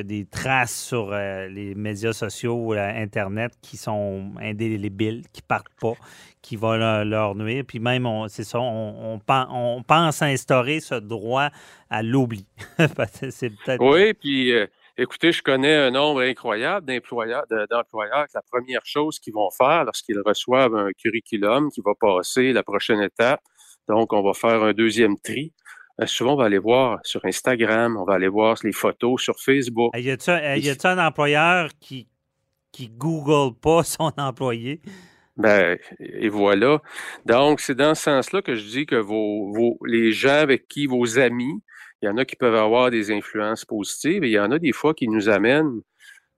des traces sur euh, les médias sociaux ou Internet qui sont indélébiles, qui partent pas, qui vont leur, nuire. Puis même, c'est ça, on, on, pense instaurer ce droit à l'oubli. oui, puis écoutez, je connais un nombre incroyable d'employeurs, d'employeurs la première chose qu'ils vont faire lorsqu'ils reçoivent un curriculum qui va passer la prochaine étape, Donc, on va faire un deuxième tri. Euh, souvent, on va aller voir sur Instagram, on va aller voir les photos sur Facebook. Y a-t-il un employeur qui, qui Google pas son employé? Ben, et voilà. Donc, c'est dans ce sens-là que je dis que vos, vos, les gens avec qui, vos amis, il y en a qui peuvent avoir des influences positives et il y en a des fois qui nous amènent,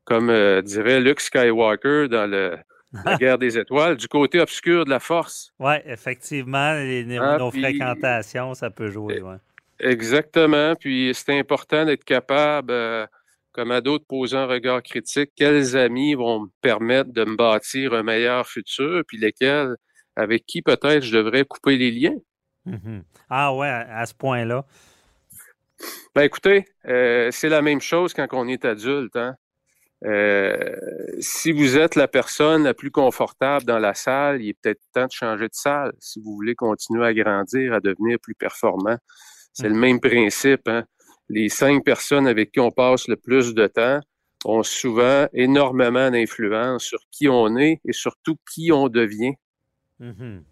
comme euh, dirait Luke Skywalker dans le, la guerre des étoiles, du côté obscur de la force. Oui, effectivement, les, ah, nos fréquentations, ça peut jouer. Ouais. Exactement. Puis c'est important d'être capable. Euh, comme à d'autres, poser un regard critique. Quels amis vont me permettre de me bâtir un meilleur futur, puis lesquels, avec qui peut-être je devrais couper les liens? Mm-hmm. Ah ouais, à ce point-là. Ben écoutez, euh, c'est la même chose quand on est adulte. Hein? Euh, si vous êtes la personne la plus confortable dans la salle, il est peut-être temps de changer de salle si vous voulez continuer à grandir, à devenir plus performant. C'est le mm-hmm. même principe. Hein? les cinq personnes avec qui on passe le plus de temps ont souvent énormément d'influence sur qui on est et surtout qui on devient. Mm-hmm.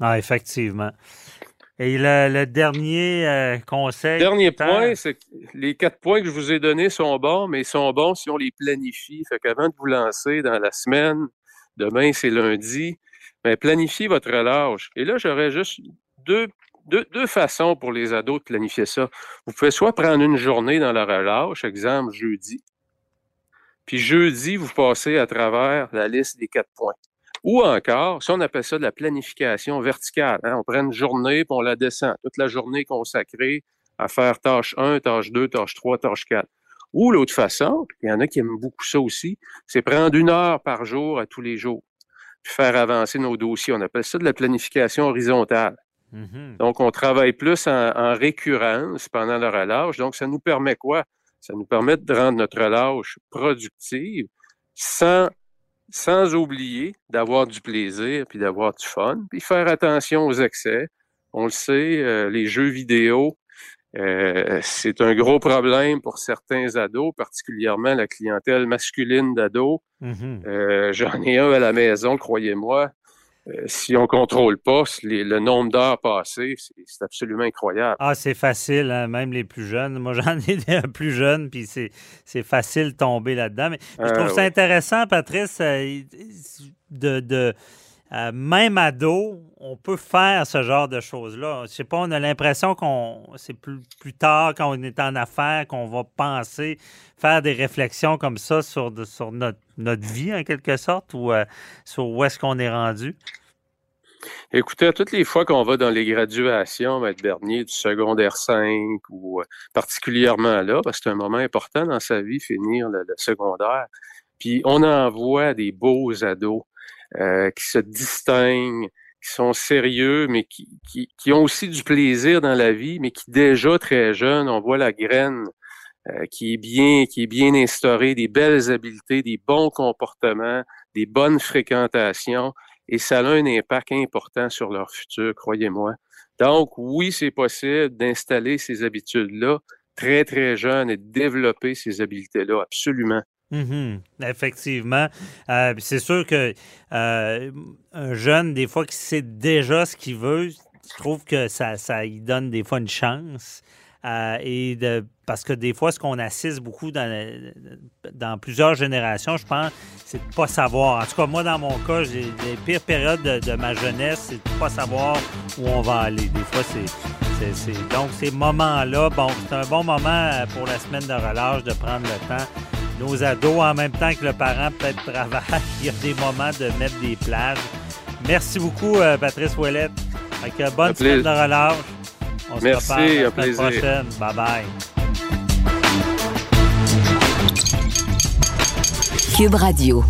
Ah, effectivement. Et le, dernier euh, conseil. Dernier point, c'est que les quatre points que je vous ai donnés sont bons, mais ils sont bons si on les planifie. Fait qu'avant de vous lancer dans la semaine, demain c'est lundi, mais planifiez votre relâche. Et là, j'aurais juste deux deux, façons pour les ados de planifier ça. Vous pouvez soit prendre une journée dans la relâche, exemple jeudi, puis jeudi, vous passez à travers la liste des quatre points. Ou encore, si on appelle ça de la planification verticale, hein, on prend une journée puis on la descend, toute la journée consacrée à faire tâche 1, tâche 2, tâche 3, tâche 4. Ou l'autre façon, il y en a qui aiment beaucoup ça aussi, c'est prendre une heure par jour à tous les jours, puis faire avancer nos dossiers. On appelle ça de la planification horizontale. Mm-hmm. Donc, on travaille plus en, récurrence pendant le relâche. Donc, ça nous permet quoi? Ça nous permet de rendre notre relâche productive sans, sans oublier d'avoir du plaisir puis d'avoir du fun, puis faire attention aux excès. On le sait, euh, les jeux vidéo, euh, c'est un gros problème pour certains ados, particulièrement la clientèle masculine d'ados. Mm-hmm. Euh, j'en ai un à la maison, croyez-moi. Euh, si on contrôle pas le nombre d'heures passées, c'est absolument incroyable. Ah, c'est facile, hein, même les plus jeunes. Moi, j'en ai des plus jeunes, puis c'est facile de tomber là-dedans. Mais je trouve euh, ça intéressant, Patrice, euh, de, même ado, on peut faire ce genre de choses-là. Je sais pas, on a l'impression qu'on c'est plus, tard, quand on est en affaires, qu'on va penser, faire des réflexions comme ça sur, notre, vie, en quelque sorte, ou sur où est-ce qu'on est rendu? Écoutez, toutes les fois qu'on va dans les graduations, Maître Bernier, du secondaire 5 ou euh, particulièrement là, parce que c'est un moment important dans sa vie, finir le, secondaire, puis on en voit des beaux ados euh, qui se distinguent, qui sont sérieux, mais qui, qui, ont aussi du plaisir dans la vie, mais qui déjà très jeunes, on voit la graine euh, qui est bien, qui est bien instaurée, des belles habiletés, des bons comportements, des bonnes fréquentations et ça a un impact important sur leur futur, croyez-moi. Donc, oui, c'est possible d'installer ces habitudes-là très, très jeunes et de développer ces habiletés-là, absolument. Mm-hmm. Effectivement. Euh, c'est sûr que euh, un jeune, des fois, qui sait déjà ce qu'il veut, je trouve que ça, lui donne des fois une chance. Euh, et de, parce que des fois, ce qu'on assiste beaucoup dans, plusieurs générations, je pense, c'est de ne pas savoir. En tout cas, moi, dans mon cas, j'ai les pires périodes de, ma jeunesse, c'est de ne pas savoir où on va aller. Des fois, c'est. Donc, ces moments-là, bon, c'est un bon moment pour la semaine de relâche de prendre le temps. Nos ados, en même temps que le parent peut-être travaille, il y a des moments de mettre des plages. Merci beaucoup, euh, Patrice Ouellette. bonne semaine de relâche. On Merci, se reparle la plaisir. prochaine. Bye bye. Cube Radio.